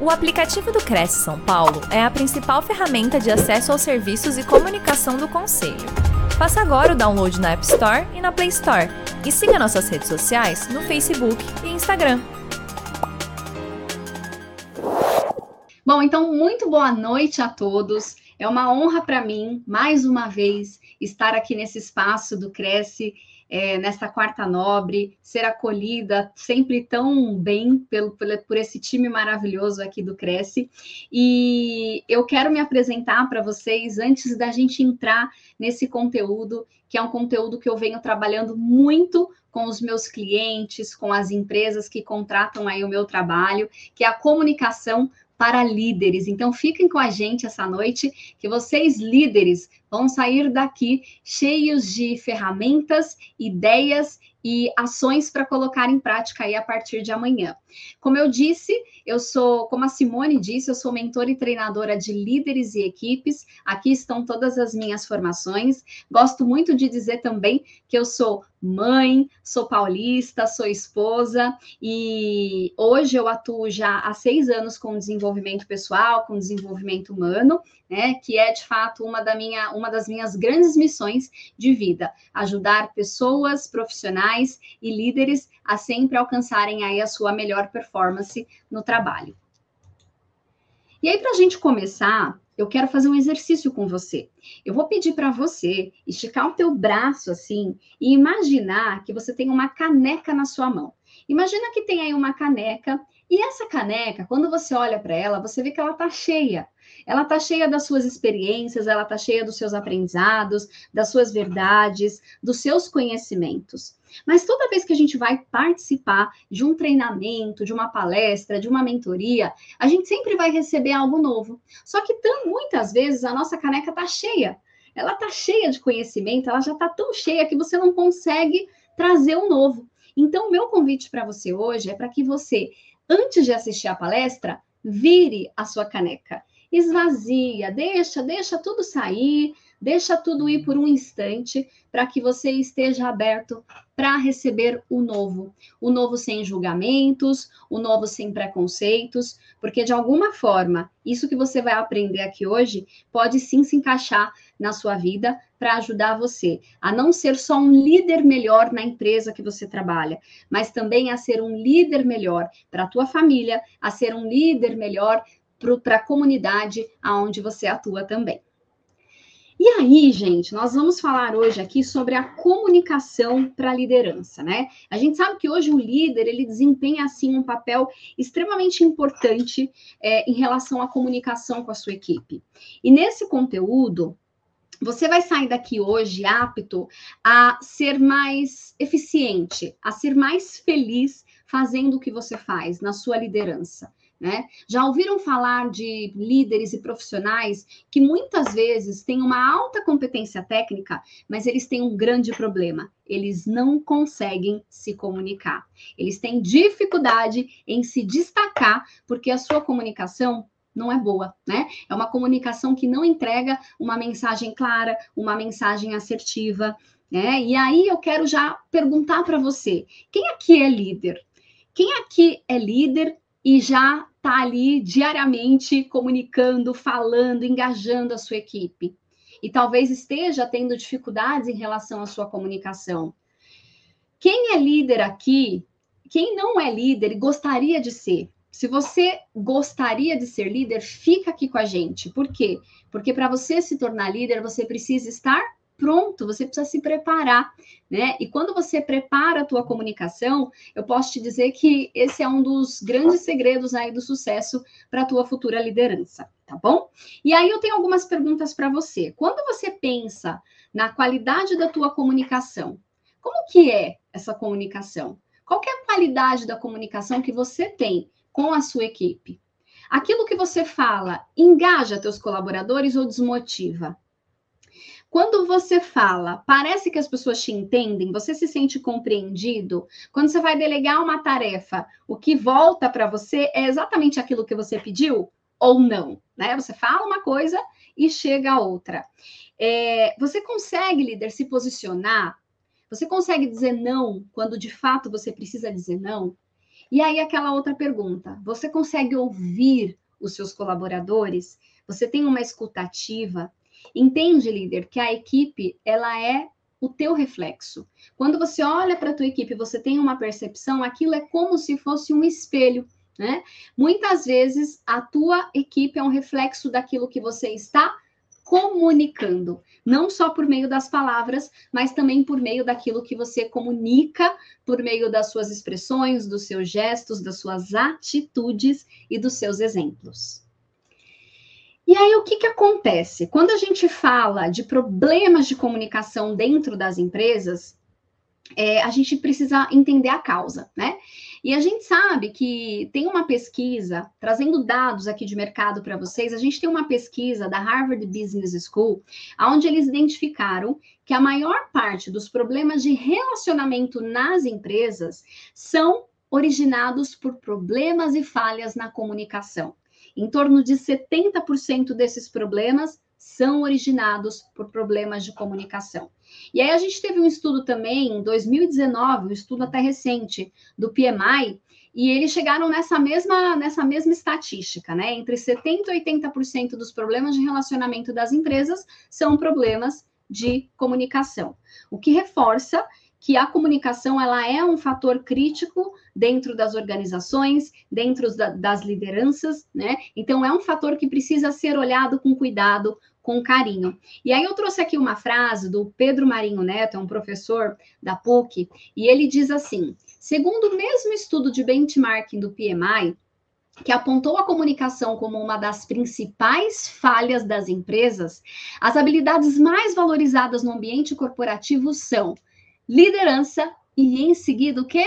O aplicativo do Cresce São Paulo é a principal ferramenta de acesso aos serviços e comunicação do Conselho. Faça agora o download na App Store e na Play Store. E siga nossas redes sociais no Facebook e Instagram. Bom, então, muito boa noite a todos. É uma honra para mim, mais uma vez, estar aqui nesse espaço do Cresce é, nesta quarta nobre, ser acolhida sempre tão bem pelo, pelo, por esse time maravilhoso aqui do Cresce. E eu quero me apresentar para vocês antes da gente entrar nesse conteúdo, que é um conteúdo que eu venho trabalhando muito com os meus clientes, com as empresas que contratam aí o meu trabalho, que é a comunicação para líderes. Então, fiquem com a gente essa noite, que vocês, líderes, vão sair daqui cheios de ferramentas, ideias e ações para colocar em prática aí a partir de amanhã. Como eu disse, eu sou, como a Simone disse, eu sou mentora e treinadora de líderes e equipes. Aqui estão todas as minhas formações. Gosto muito de dizer também que eu sou mãe, sou paulista, sou esposa e hoje eu atuo já há seis anos com desenvolvimento pessoal, com desenvolvimento humano, né? Que é de fato uma, da minha, uma das minhas grandes missões de vida, ajudar pessoas, profissionais e líderes a sempre alcançarem aí a sua melhor performance no trabalho. E aí, para a gente começar, eu quero fazer um exercício com você. Eu vou pedir para você esticar o teu braço assim e imaginar que você tem uma caneca na sua mão. Imagina que tem aí uma caneca e essa caneca, quando você olha para ela, você vê que ela está cheia. Ela está cheia das suas experiências, ela está cheia dos seus aprendizados, das suas verdades, dos seus conhecimentos. Mas toda vez que a gente vai participar de um treinamento, de uma palestra, de uma mentoria, a gente sempre vai receber algo novo. Só que tão, muitas vezes a nossa caneca está cheia. Ela está cheia de conhecimento, ela já está tão cheia que você não consegue trazer o um novo. Então, o meu convite para você hoje é para que você antes de assistir a palestra, vire a sua caneca. Esvazia, deixa, deixa tudo sair, deixa tudo ir por um instante para que você esteja aberto para receber o novo. O novo sem julgamentos, o novo sem preconceitos, porque de alguma forma, isso que você vai aprender aqui hoje pode sim se encaixar na sua vida para ajudar você a não ser só um líder melhor na empresa que você trabalha, mas também a ser um líder melhor para a tua família, a ser um líder melhor para a comunidade aonde você atua também. E aí, gente, nós vamos falar hoje aqui sobre a comunicação para a liderança, né? A gente sabe que hoje o líder ele desempenha assim um papel extremamente importante é, em relação à comunicação com a sua equipe. E nesse conteúdo você vai sair daqui hoje apto a ser mais eficiente, a ser mais feliz fazendo o que você faz na sua liderança. Né? Já ouviram falar de líderes e profissionais que muitas vezes têm uma alta competência técnica, mas eles têm um grande problema: eles não conseguem se comunicar. Eles têm dificuldade em se destacar porque a sua comunicação não é boa, né? É uma comunicação que não entrega uma mensagem clara, uma mensagem assertiva, né? E aí eu quero já perguntar para você: quem aqui é líder? Quem aqui é líder e já está ali diariamente comunicando, falando, engajando a sua equipe. E talvez esteja tendo dificuldades em relação à sua comunicação. Quem é líder aqui, quem não é líder e gostaria de ser, se você gostaria de ser líder, fica aqui com a gente. Por quê? Porque para você se tornar líder, você precisa estar pronto, você precisa se preparar, né? E quando você prepara a tua comunicação, eu posso te dizer que esse é um dos grandes segredos aí do sucesso para a tua futura liderança, tá bom? E aí eu tenho algumas perguntas para você. Quando você pensa na qualidade da tua comunicação, como que é essa comunicação? Qual é a qualidade da comunicação que você tem com a sua equipe? Aquilo que você fala engaja teus colaboradores ou desmotiva? Quando você fala, parece que as pessoas te entendem, você se sente compreendido. Quando você vai delegar uma tarefa, o que volta para você é exatamente aquilo que você pediu ou não, né? Você fala uma coisa e chega a outra. É, você consegue, líder, se posicionar? Você consegue dizer não quando de fato você precisa dizer não? E aí, aquela outra pergunta: você consegue ouvir os seus colaboradores? Você tem uma escutativa? Entende, líder, que a equipe ela é o teu reflexo. Quando você olha para a tua equipe, você tem uma percepção, aquilo é como se fosse um espelho, né? Muitas vezes a tua equipe é um reflexo daquilo que você está comunicando, não só por meio das palavras, mas também por meio daquilo que você comunica, por meio das suas expressões, dos seus gestos, das suas atitudes e dos seus exemplos. E aí, o que, que acontece? Quando a gente fala de problemas de comunicação dentro das empresas, é, a gente precisa entender a causa, né? E a gente sabe que tem uma pesquisa, trazendo dados aqui de mercado para vocês, a gente tem uma pesquisa da Harvard Business School, onde eles identificaram que a maior parte dos problemas de relacionamento nas empresas são originados por problemas e falhas na comunicação. Em torno de 70% desses problemas são originados por problemas de comunicação. E aí a gente teve um estudo também em 2019, um estudo até recente do PMI, e eles chegaram nessa mesma nessa mesma estatística, né? Entre 70 e 80% dos problemas de relacionamento das empresas são problemas de comunicação. O que reforça que a comunicação ela é um fator crítico dentro das organizações, dentro da, das lideranças, né? Então é um fator que precisa ser olhado com cuidado, com carinho. E aí eu trouxe aqui uma frase do Pedro Marinho Neto, é um professor da PUC, e ele diz assim: segundo o mesmo estudo de benchmarking do PMI, que apontou a comunicação como uma das principais falhas das empresas, as habilidades mais valorizadas no ambiente corporativo são liderança e, em seguida, o quê?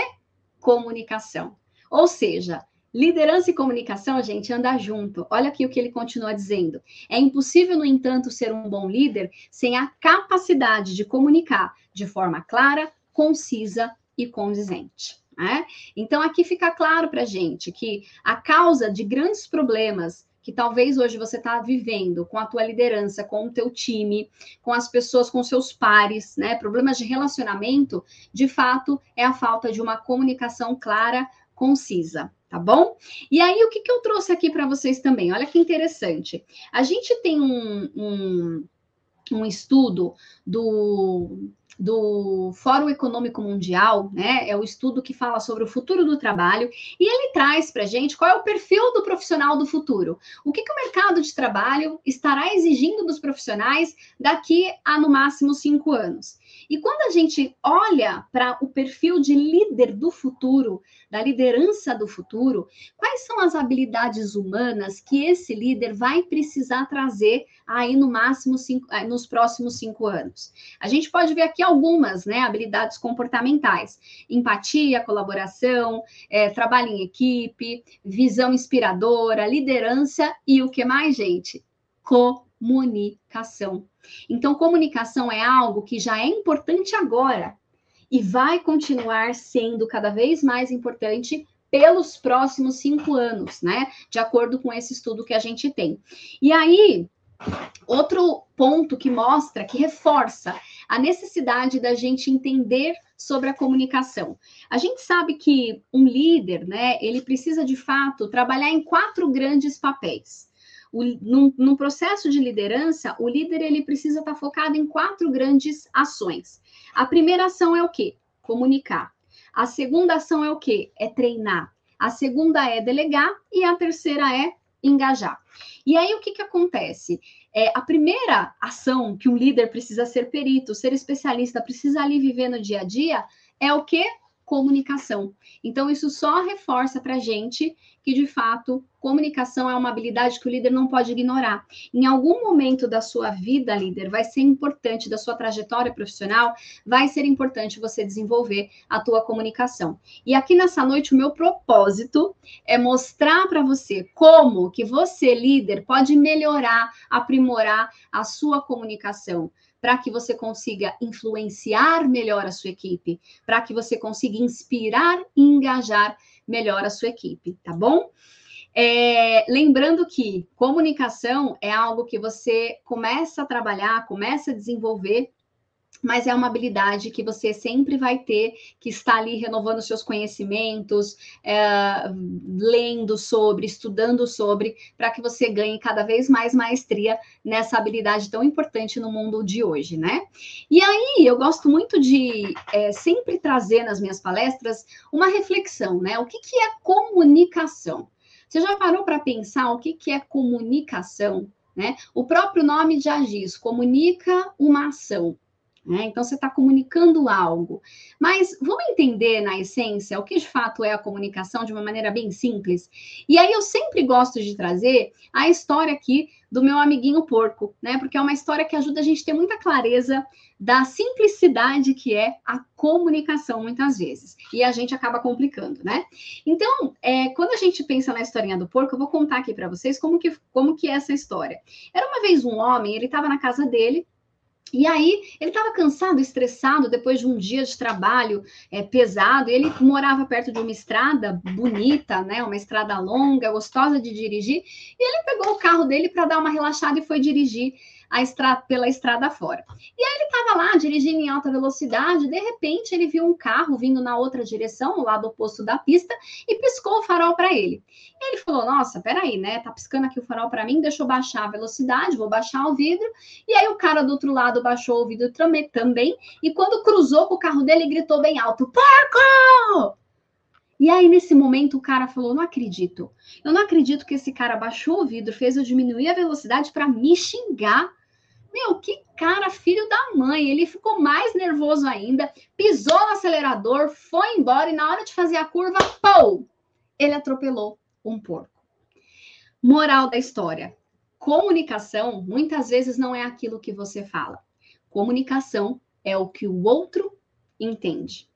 Comunicação. Ou seja, liderança e comunicação, gente, anda junto. Olha aqui o que ele continua dizendo. É impossível, no entanto, ser um bom líder sem a capacidade de comunicar de forma clara, concisa e condizente. Né? Então, aqui fica claro para gente que a causa de grandes problemas que talvez hoje você está vivendo com a tua liderança, com o teu time, com as pessoas, com seus pares, né? Problemas de relacionamento, de fato, é a falta de uma comunicação clara, concisa, tá bom? E aí, o que, que eu trouxe aqui para vocês também? Olha que interessante. A gente tem um, um, um estudo do do Fórum Econômico Mundial, né? É o estudo que fala sobre o futuro do trabalho e ele traz para gente qual é o perfil do profissional do futuro. O que, que o mercado de trabalho estará exigindo dos profissionais daqui a no máximo cinco anos? E quando a gente olha para o perfil de líder do futuro, da liderança do futuro, quais são as habilidades humanas que esse líder vai precisar trazer aí no máximo cinco, eh, nos próximos cinco anos? A gente pode ver aqui algumas, né, habilidades comportamentais: empatia, colaboração, é, trabalho em equipe, visão inspiradora, liderança e o que mais, gente? Comunicação. Então, comunicação é algo que já é importante agora e vai continuar sendo cada vez mais importante pelos próximos cinco anos, né? De acordo com esse estudo que a gente tem. E aí, outro ponto que mostra, que reforça a necessidade da gente entender sobre a comunicação. A gente sabe que um líder, né, ele precisa de fato trabalhar em quatro grandes papéis. O, num, num, processo de liderança, o líder ele precisa estar focado em quatro grandes ações. A primeira ação é o quê? Comunicar. A segunda ação é o quê? É treinar. A segunda é delegar e a terceira é engajar. E aí o que, que acontece? É, a primeira ação que um líder precisa ser perito, ser especialista, precisa ali viver no dia a dia é o que? Comunicação. Então, isso só reforça para a gente que, de fato, comunicação é uma habilidade que o líder não pode ignorar. Em algum momento da sua vida, líder, vai ser importante, da sua trajetória profissional, vai ser importante você desenvolver a tua comunicação. E aqui nessa noite, o meu propósito é mostrar para você como que você, líder, pode melhorar, aprimorar a sua comunicação para que você consiga influenciar melhor a sua equipe, para que você consiga inspirar e engajar melhor a sua equipe, tá bom? É, lembrando que comunicação é algo que você começa a trabalhar, começa a desenvolver mas é uma habilidade que você sempre vai ter que estar ali renovando seus conhecimentos, é, lendo sobre, estudando sobre, para que você ganhe cada vez mais maestria nessa habilidade tão importante no mundo de hoje, né? E aí eu gosto muito de é, sempre trazer nas minhas palestras uma reflexão, né? O que, que é comunicação? Você já parou para pensar o que, que é comunicação? Né? O próprio nome já diz, comunica uma ação. Né? Então, você está comunicando algo. Mas vamos entender, na essência, o que de fato é a comunicação de uma maneira bem simples. E aí, eu sempre gosto de trazer a história aqui do meu amiguinho porco, né? Porque é uma história que ajuda a gente a ter muita clareza da simplicidade que é a comunicação, muitas vezes. E a gente acaba complicando, né? Então, é, quando a gente pensa na historinha do porco, eu vou contar aqui para vocês como que, como que é essa história. Era uma vez um homem, ele estava na casa dele, e aí, ele estava cansado, estressado, depois de um dia de trabalho é, pesado. Ele morava perto de uma estrada bonita, né? Uma estrada longa, gostosa de dirigir. E ele pegou o carro dele para dar uma relaxada e foi dirigir pela estrada fora. E aí ele estava lá dirigindo em alta velocidade, de repente ele viu um carro vindo na outra direção, no lado oposto da pista, e piscou o farol para ele. E ele falou: Nossa, peraí, né? Tá piscando aqui o farol para mim, deixa eu baixar a velocidade, vou baixar o vidro. E aí o cara do outro lado baixou o vidro também, e quando cruzou com o carro dele, gritou bem alto: Porco! E aí, nesse momento, o cara falou: Não acredito. Eu não acredito que esse cara baixou o vidro, fez eu diminuir a velocidade para me xingar. Meu, que cara, filho da mãe. Ele ficou mais nervoso ainda, pisou no acelerador, foi embora e na hora de fazer a curva, pô! Ele atropelou um porco. Moral da história: comunicação muitas vezes não é aquilo que você fala. Comunicação é o que o outro entende.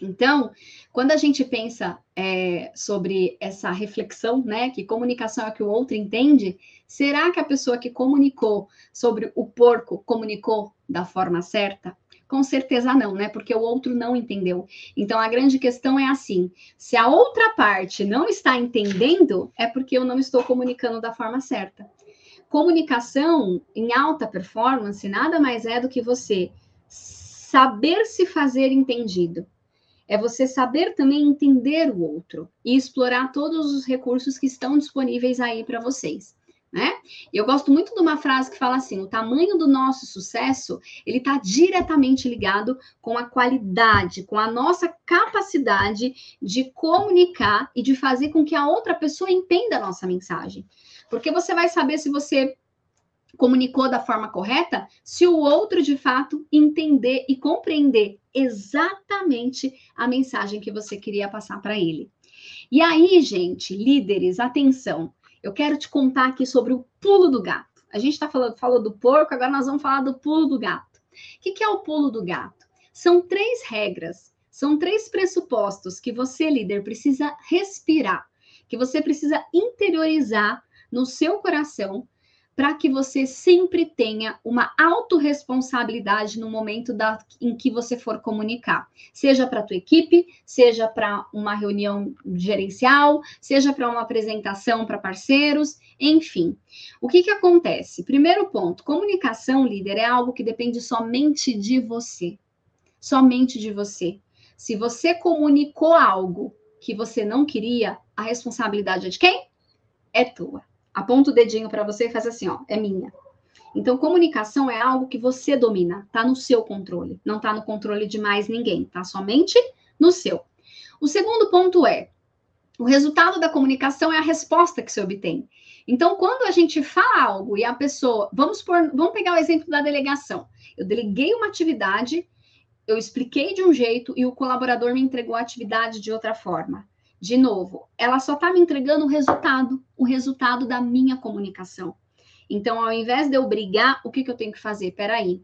Então, quando a gente pensa é, sobre essa reflexão, né, que comunicação é o que o outro entende, será que a pessoa que comunicou sobre o porco comunicou da forma certa? Com certeza não, né? Porque o outro não entendeu. Então a grande questão é assim: se a outra parte não está entendendo, é porque eu não estou comunicando da forma certa. Comunicação em alta performance nada mais é do que você saber se fazer entendido é você saber também entender o outro e explorar todos os recursos que estão disponíveis aí para vocês. Né? Eu gosto muito de uma frase que fala assim: o tamanho do nosso sucesso ele está diretamente ligado com a qualidade, com a nossa capacidade de comunicar e de fazer com que a outra pessoa entenda a nossa mensagem. Porque você vai saber se você comunicou da forma correta, se o outro de fato entender e compreender exatamente a mensagem que você queria passar para ele. E aí, gente, líderes, atenção, eu quero te contar aqui sobre o pulo do gato. A gente está falando falou do porco, agora nós vamos falar do pulo do gato. O que, que é o pulo do gato? São três regras, são três pressupostos que você, líder, precisa respirar, que você precisa interiorizar no seu coração para que você sempre tenha uma autorresponsabilidade no momento da, em que você for comunicar, seja para a tua equipe, seja para uma reunião gerencial, seja para uma apresentação para parceiros, enfim. O que, que acontece? Primeiro ponto, comunicação, líder, é algo que depende somente de você. Somente de você. Se você comunicou algo que você não queria, a responsabilidade é de quem? É tua aponta o dedinho para você e faz assim, ó, é minha. Então, comunicação é algo que você domina, tá no seu controle, não tá no controle de mais ninguém, tá somente no seu. O segundo ponto é: o resultado da comunicação é a resposta que se obtém. Então, quando a gente fala algo e a pessoa, vamos por, vamos pegar o exemplo da delegação. Eu deleguei uma atividade, eu expliquei de um jeito e o colaborador me entregou a atividade de outra forma. De novo, ela só está me entregando o resultado, o resultado da minha comunicação. Então, ao invés de eu brigar, o que, que eu tenho que fazer? Peraí,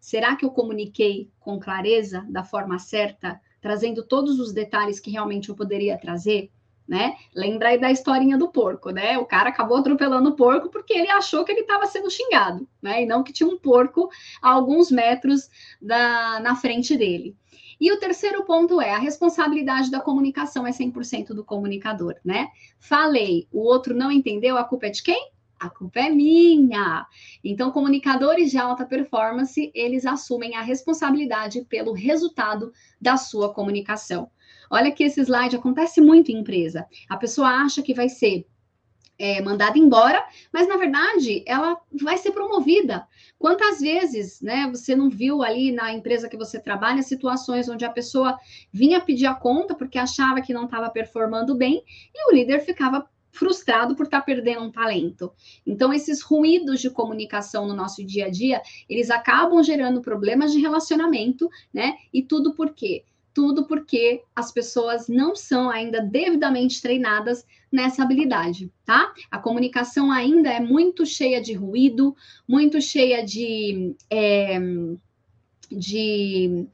será que eu comuniquei com clareza, da forma certa, trazendo todos os detalhes que realmente eu poderia trazer? Né? Lembra aí da historinha do porco, né? O cara acabou atropelando o porco porque ele achou que ele estava sendo xingado, né? E não que tinha um porco a alguns metros da, na frente dele. E o terceiro ponto é a responsabilidade da comunicação é 100% do comunicador, né? Falei, o outro não entendeu, a culpa é de quem? A culpa é minha. Então, comunicadores de alta performance, eles assumem a responsabilidade pelo resultado da sua comunicação. Olha que esse slide acontece muito em empresa. A pessoa acha que vai ser é, mandada embora, mas na verdade ela vai ser promovida. Quantas vezes, né, você não viu ali na empresa que você trabalha situações onde a pessoa vinha pedir a conta porque achava que não estava performando bem e o líder ficava frustrado por estar tá perdendo um talento. Então, esses ruídos de comunicação no nosso dia a dia, eles acabam gerando problemas de relacionamento, né? E tudo por quê? Tudo porque as pessoas não são ainda devidamente treinadas nessa habilidade, tá? A comunicação ainda é muito cheia de ruído, muito cheia de. É, de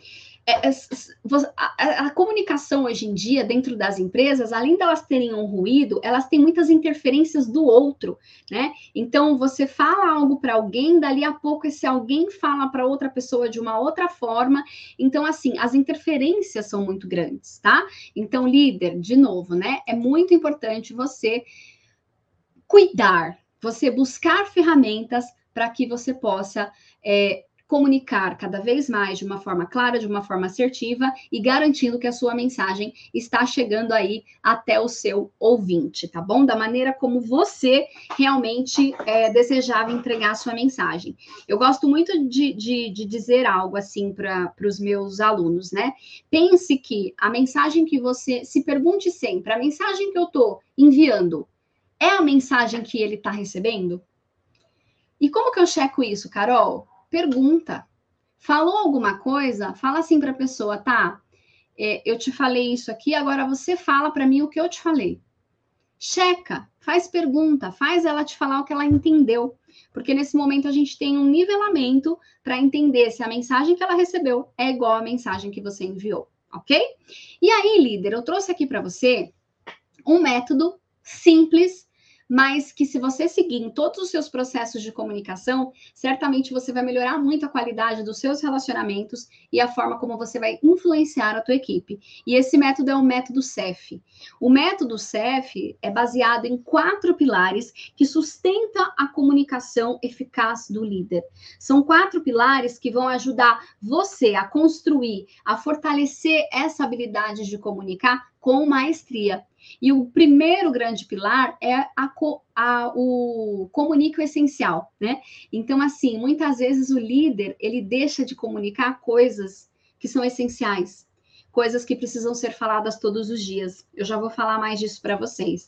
a, a, comunicação hoje em dia, dentro das empresas, além delas terem um ruído, elas têm muitas interferências do outro, né? Então, você fala algo para alguém, dali a pouco esse alguém fala para outra pessoa de uma outra forma. Então, assim, as interferências são muito grandes, tá? Então, líder, de novo, né? É muito importante você cuidar, você buscar ferramentas para que você possa é, comunicar cada vez mais de uma forma clara, de uma forma assertiva e garantindo que a sua mensagem está chegando aí até o seu ouvinte, tá bom? Da maneira como você realmente é, desejava entregar a sua mensagem. Eu gosto muito de, de, de dizer algo assim para os meus alunos, né? Pense que a mensagem que você se pergunte sempre, a mensagem que eu estou enviando é a mensagem que ele está recebendo? E como que eu checo isso, Carol? Pergunta. Falou alguma coisa? Fala assim para a pessoa, tá? É, eu te falei isso aqui, agora você fala para mim o que eu te falei. Checa, faz pergunta, faz ela te falar o que ela entendeu. Porque nesse momento a gente tem um nivelamento para entender se a mensagem que ela recebeu é igual à mensagem que você enviou, ok? E aí, líder, eu trouxe aqui para você um método simples mas que se você seguir em todos os seus processos de comunicação, certamente você vai melhorar muito a qualidade dos seus relacionamentos e a forma como você vai influenciar a tua equipe. E esse método é o método CEF. O método CEF é baseado em quatro pilares que sustenta a comunicação eficaz do líder. São quatro pilares que vão ajudar você a construir, a fortalecer essa habilidade de comunicar com maestria. E o primeiro grande pilar é a, a, o comunique o essencial, né? Então, assim, muitas vezes o líder ele deixa de comunicar coisas que são essenciais, coisas que precisam ser faladas todos os dias. Eu já vou falar mais disso para vocês.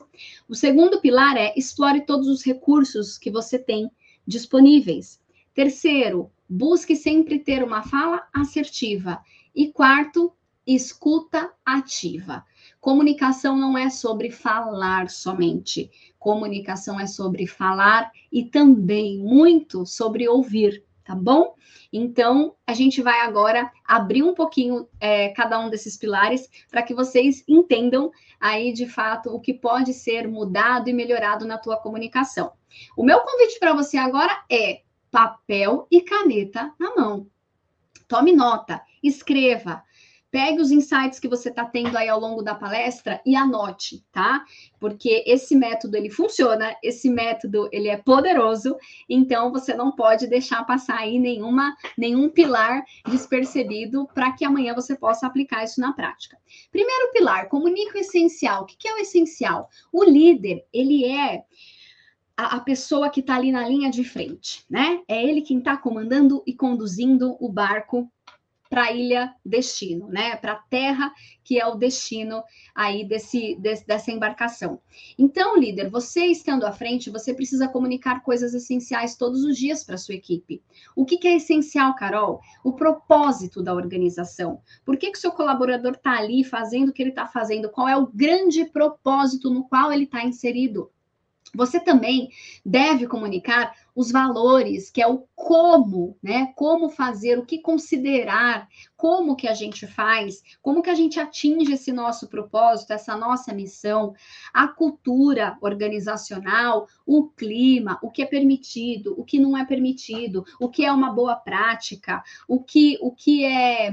O segundo pilar é explore todos os recursos que você tem disponíveis. Terceiro, busque sempre ter uma fala assertiva. E quarto, escuta ativa. Comunicação não é sobre falar somente. Comunicação é sobre falar e também muito sobre ouvir, tá bom? Então, a gente vai agora abrir um pouquinho é, cada um desses pilares para que vocês entendam aí de fato o que pode ser mudado e melhorado na tua comunicação. O meu convite para você agora é papel e caneta na mão. Tome nota, escreva, Pegue os insights que você está tendo aí ao longo da palestra e anote, tá? Porque esse método ele funciona, esse método ele é poderoso, então você não pode deixar passar aí nenhuma, nenhum pilar despercebido para que amanhã você possa aplicar isso na prática. Primeiro pilar, comunique o essencial. O que é o essencial? O líder, ele é a, pessoa que está ali na linha de frente, né? É ele quem está comandando e conduzindo o barco para a ilha destino, né? Para a terra que é o destino aí desse, desse, dessa embarcação. Então, líder, você estando à frente, você precisa comunicar coisas essenciais todos os dias para sua equipe. O que, que, é essencial, Carol? O propósito da organização. Por que, que seu colaborador está ali fazendo o que ele está fazendo? Qual é o grande propósito no qual ele está inserido? Você também deve comunicar os valores, que é o como, né? Como fazer, o que considerar, como que a gente faz, como que a gente atinge esse nosso propósito, essa nossa missão, a cultura organizacional, o clima, o que é permitido, o que não é permitido, o que é uma boa prática, o que o que é,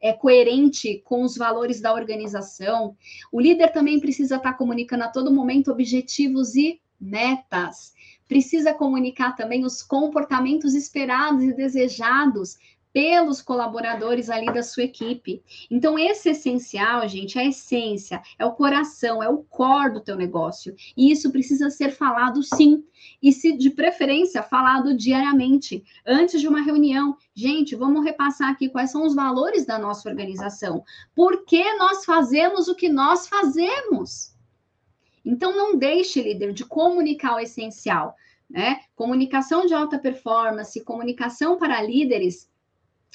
é coerente com os valores da organização. O líder também precisa estar comunicando a todo momento objetivos e metas. Precisa comunicar também os comportamentos esperados e desejados pelos colaboradores ali da sua equipe. Então, esse essencial, gente, é a essência, é o coração, é o core do teu negócio. E isso precisa ser falado sim. E se de preferência falado diariamente, antes de uma reunião. Gente, vamos repassar aqui quais são os valores da nossa organização. Por que nós fazemos o que nós fazemos? Então, não deixe, líder, de comunicar o essencial. Né? Comunicação de alta performance, comunicação para líderes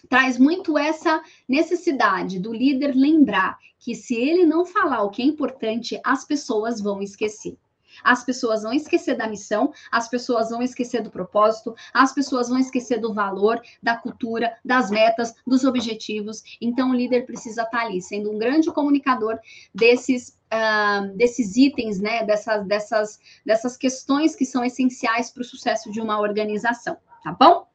traz muito essa necessidade do líder lembrar que se ele não falar o que é importante, as pessoas vão esquecer. As pessoas vão esquecer da missão, as pessoas vão esquecer do propósito, as pessoas vão esquecer do valor, da cultura, das metas, dos objetivos. Então, o líder precisa estar ali, sendo um grande comunicador desses, uh, desses itens, né? Dessas, dessas, dessas questões que são essenciais para o sucesso de uma organização, tá bom?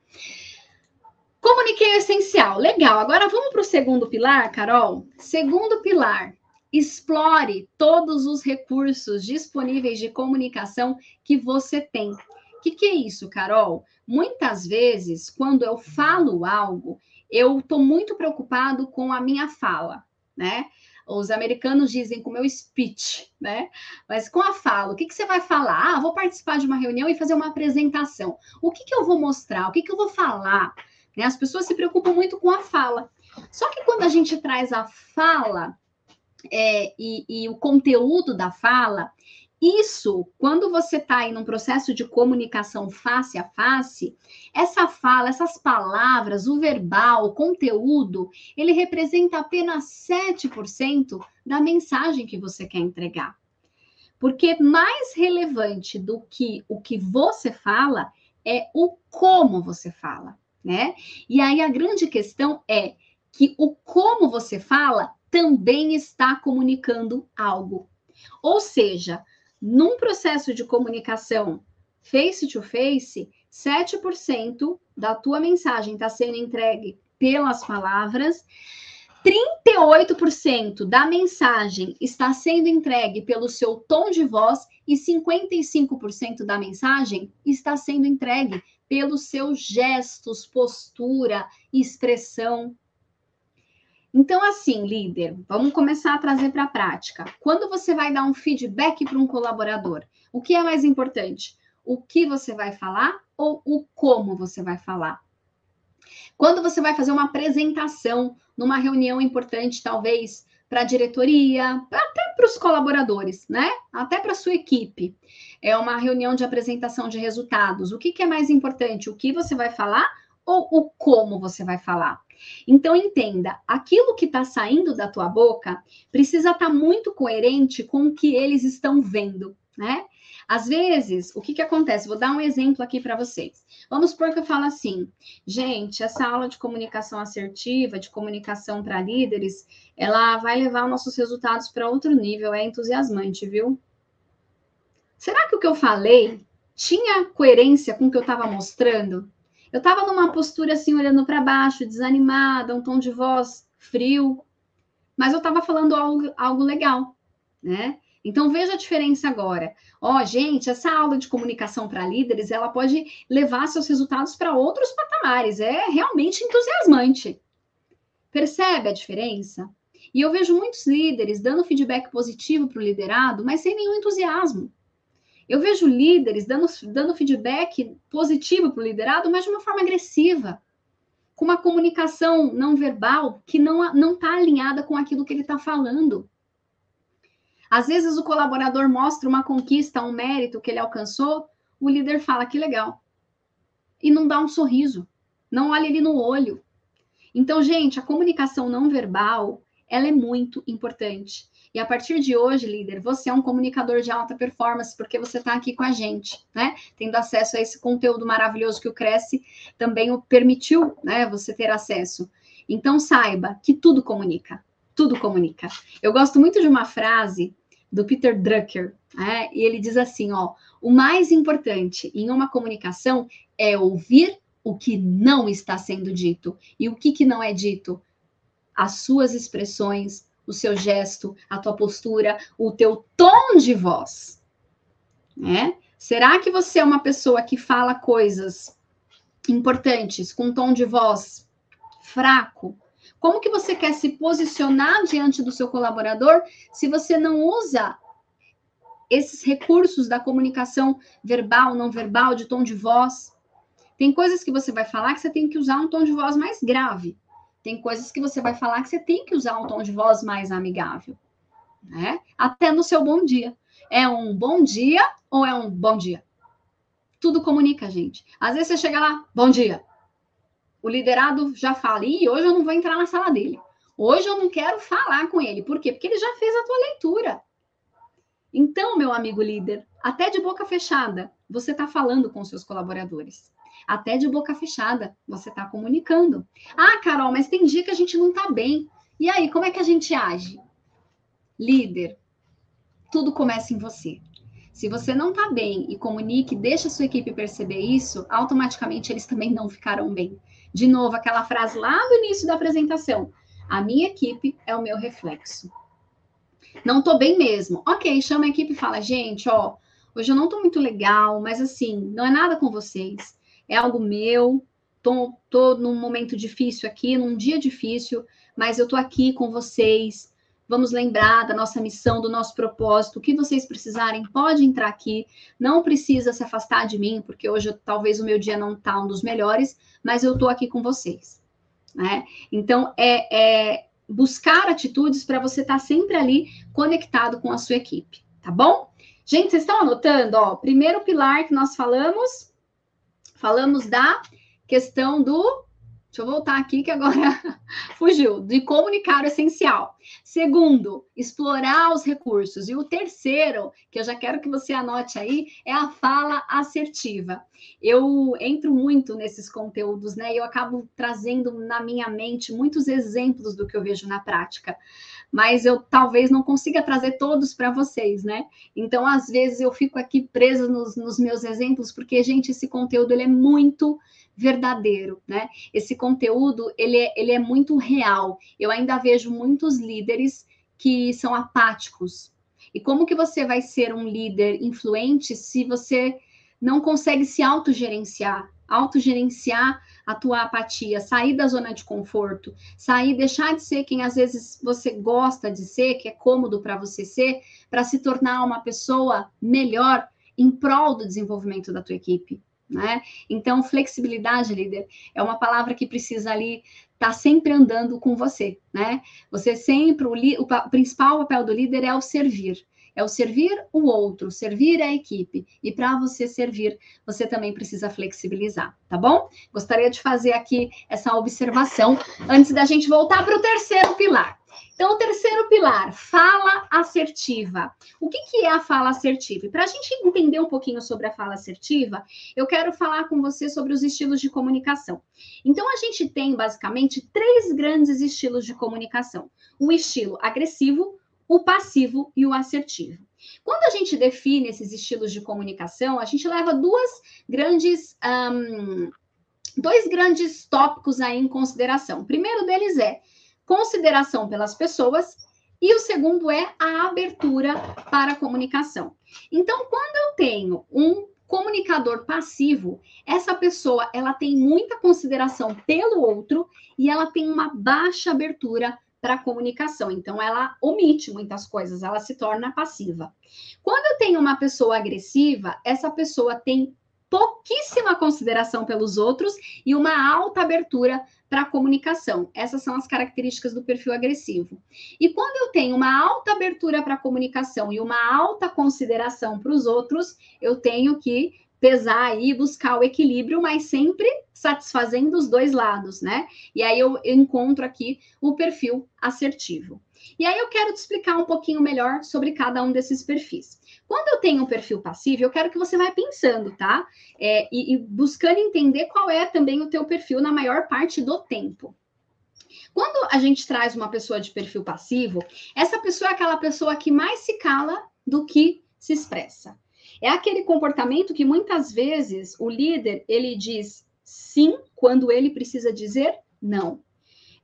Comuniquei o essencial. Legal. Agora vamos para o segundo pilar, Carol. Segundo pilar, explore todos os recursos disponíveis de comunicação que você tem. O que, que é isso, Carol? Muitas vezes, quando eu falo algo, eu estou muito preocupado com a minha fala, né? Os americanos dizem com o meu speech, né? Mas com a fala, o que, que você vai falar? Ah, vou participar de uma reunião e fazer uma apresentação. O que, que eu vou mostrar? O que, que eu vou falar? Né? As pessoas se preocupam muito com a fala. Só que quando a gente traz a fala é, e, e, o conteúdo da fala, isso, quando você está em um processo de comunicação face a face, essa fala, essas palavras, o verbal, o conteúdo, ele representa apenas 7% da mensagem que você quer entregar. Porque mais relevante do que o que você fala é o como você fala né? E aí a grande questão é que o como você fala também está comunicando algo. Ou seja, num processo de comunicação face to face, 7% da tua mensagem está sendo entregue pelas palavras, 38% da mensagem está sendo entregue pelo seu tom de voz e 55% da mensagem está sendo entregue pelos seus gestos, postura, expressão. Então, assim, líder, vamos começar a trazer para a prática. Quando você vai dar um feedback para um colaborador, o que é mais importante? O que você vai falar ou o como você vai falar? Quando você vai fazer uma apresentação numa reunião importante, talvez para a diretoria, até para os colaboradores, né? Até para a sua equipe. É uma reunião de apresentação de resultados. O que, que é mais importante? O que você vai falar ou o como você vai falar? Então entenda, aquilo que está saindo da tua boca precisa estar tá muito coerente com o que eles estão vendo, né? Às vezes, o que, que acontece? Vou dar um exemplo aqui para vocês. Vamos supor que eu falo assim, gente, essa aula de comunicação assertiva, de comunicação para líderes, ela vai levar nossos resultados para outro nível, é entusiasmante, viu? Será que o que eu falei tinha coerência com o que eu estava mostrando? Eu estava numa postura assim, olhando para baixo, desanimada, um tom de voz frio, mas eu estava falando algo, algo legal, né? Então veja a diferença agora. Ó, oh, gente, essa aula de comunicação para líderes, ela pode levar seus resultados para outros patamares. É realmente entusiasmante. Percebe a diferença? E eu vejo muitos líderes dando feedback positivo para o liderado, mas sem nenhum entusiasmo. Eu vejo líderes dando, dando feedback positivo para o liderado, mas de uma forma agressiva, com uma comunicação não verbal que não está alinhada com aquilo que ele está falando. Às vezes o colaborador mostra uma conquista, um mérito que ele alcançou, o líder fala que legal. E não dá um sorriso, não olha ele no olho. Então, gente, a comunicação não verbal, ela é muito importante. E a partir de hoje, líder, você é um comunicador de alta performance, porque você está aqui com a gente, né? Tendo acesso a esse conteúdo maravilhoso que o Cresce também o permitiu, né? Você ter acesso. Então, saiba que tudo comunica. Tudo comunica. Eu gosto muito de uma frase do Peter Drucker, né? e ele diz assim: ó, o mais importante em uma comunicação é ouvir o que não está sendo dito. E o que, que não é dito? As suas expressões, o seu gesto, a tua postura, o teu tom de voz. Né? Será que você é uma pessoa que fala coisas importantes com um tom de voz fraco? Como que você quer se posicionar diante do seu colaborador se você não usa esses recursos da comunicação verbal, não verbal, de tom de voz? Tem coisas que você vai falar que você tem que usar um tom de voz mais grave. Tem coisas que você vai falar que você tem que usar um tom de voz mais amigável, né? Até no seu bom dia. É um bom dia ou é um bom dia? Tudo comunica, gente. Às vezes você chega lá, bom dia. O liderado já fala, e hoje eu não vou entrar na sala dele. Hoje eu não quero falar com ele. Por quê? Porque ele já fez a tua leitura. Então, meu amigo líder, até de boca fechada, você está falando com seus colaboradores. Até de boca fechada, você está comunicando. Ah, Carol, mas tem dia que a gente não está bem. E aí, como é que a gente age? Líder, tudo começa em você. Se você não está bem e comunique, deixa a sua equipe perceber isso, automaticamente eles também não ficarão bem. De novo, aquela frase lá do início da apresentação: a minha equipe é o meu reflexo. Não estou bem mesmo. Ok, chama a equipe e fala: gente, ó, hoje eu não estou muito legal, mas assim, não é nada com vocês é algo meu, tô, tô num momento difícil aqui, num dia difícil, mas eu tô aqui com vocês. Vamos lembrar da nossa missão, do nosso propósito. O que vocês precisarem, pode entrar aqui. Não precisa se afastar de mim, porque hoje talvez o meu dia não tá um dos melhores, mas eu tô aqui com vocês. Né? Então, é, é buscar atitudes para você estar tá sempre ali conectado com a sua equipe, tá bom? Gente, vocês estão anotando? Ó, primeiro pilar que nós falamos Falamos da questão do. Deixa eu voltar aqui que agora fugiu. De comunicar o essencial. Segundo, explorar os recursos. E o terceiro, que eu já quero que você anote aí, é a fala assertiva. Eu entro muito nesses conteúdos, né? E eu acabo trazendo na minha mente muitos exemplos do que eu vejo na prática mas eu talvez não consiga trazer todos para vocês, né? Então, às vezes, eu fico aqui presa nos, nos, meus exemplos, porque, gente, esse conteúdo ele é muito verdadeiro, né? Esse conteúdo ele é, ele é muito real. Eu ainda vejo muitos líderes que são apáticos. E como que você vai ser um líder influente se você não consegue se autogerenciar? Autogerenciar a tua apatia, sair da zona de conforto, sair, deixar de ser quem às vezes você gosta de ser, que é cômodo para você ser, para se tornar uma pessoa melhor em prol do desenvolvimento da tua equipe. Né? Então, flexibilidade, líder, é uma palavra que precisa ali estar tá sempre andando com você, né? Você sempre, o, o principal papel do líder é o servir é o servir o outro, servir a equipe. E para você servir, você também precisa flexibilizar, tá bom? Gostaria de fazer aqui essa observação antes da gente voltar para o terceiro pilar. Então, o terceiro pilar, fala assertiva. O que, que é a fala assertiva? Para a gente entender um pouquinho sobre a fala assertiva, eu quero falar com você sobre os estilos de comunicação. Então, a gente tem basicamente três grandes estilos de comunicação: o estilo agressivo, o passivo e o assertivo. Quando a gente define esses estilos de comunicação, a gente leva duas grandes, um, dois grandes tópicos aí em consideração. O primeiro deles é consideração pelas pessoas e o segundo é a abertura para a comunicação. Então, quando eu tenho um comunicador passivo, essa pessoa ela tem muita consideração pelo outro e ela tem uma baixa abertura para a comunicação. Então, ela omite muitas coisas, ela se torna passiva. Quando eu tenho uma pessoa agressiva, essa pessoa tem pouquíssima consideração pelos outros e uma alta abertura para a comunicação. Essas são as características do perfil agressivo. E quando eu tenho uma alta abertura para a comunicação e uma alta consideração para os outros, eu tenho que pesar aí, buscar o equilíbrio, mas sempre satisfazendo os dois lados, né? E aí eu encontro aqui o perfil assertivo. E aí eu quero te explicar um pouquinho melhor sobre cada um desses perfis. Quando eu tenho um perfil passivo, eu quero que você vá pensando, tá? É, e, e buscando entender qual é também o teu perfil na maior parte do tempo. Quando a gente traz uma pessoa de perfil passivo, essa pessoa é aquela pessoa que mais se cala do que se expressa. É aquele comportamento que muitas vezes o líder ele diz sim quando ele precisa dizer não.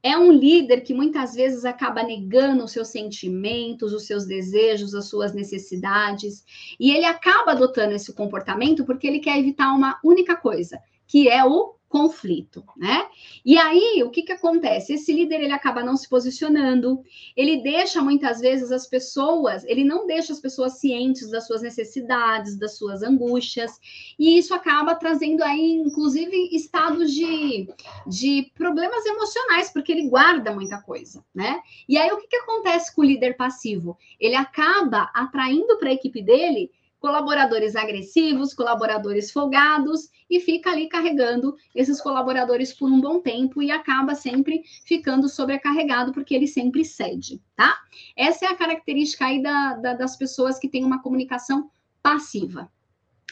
É um líder que muitas vezes acaba negando os seus sentimentos, os seus desejos, as suas necessidades, e ele acaba adotando esse comportamento porque ele quer evitar uma única coisa, que é o conflito, né? E aí, o que que acontece? Esse líder, ele acaba não se posicionando, ele deixa muitas vezes as pessoas, ele não deixa as pessoas cientes das suas necessidades, das suas angústias, e isso acaba trazendo aí, inclusive, estados de, de problemas emocionais, porque ele guarda muita coisa, né? E aí, o que que acontece com o líder passivo? Ele acaba atraindo para a equipe dele colaboradores agressivos, colaboradores folgados, e fica ali carregando esses colaboradores por um bom tempo e acaba sempre ficando sobrecarregado, porque ele sempre cede, tá? Essa é a característica aí da, da, das pessoas que têm uma comunicação passiva.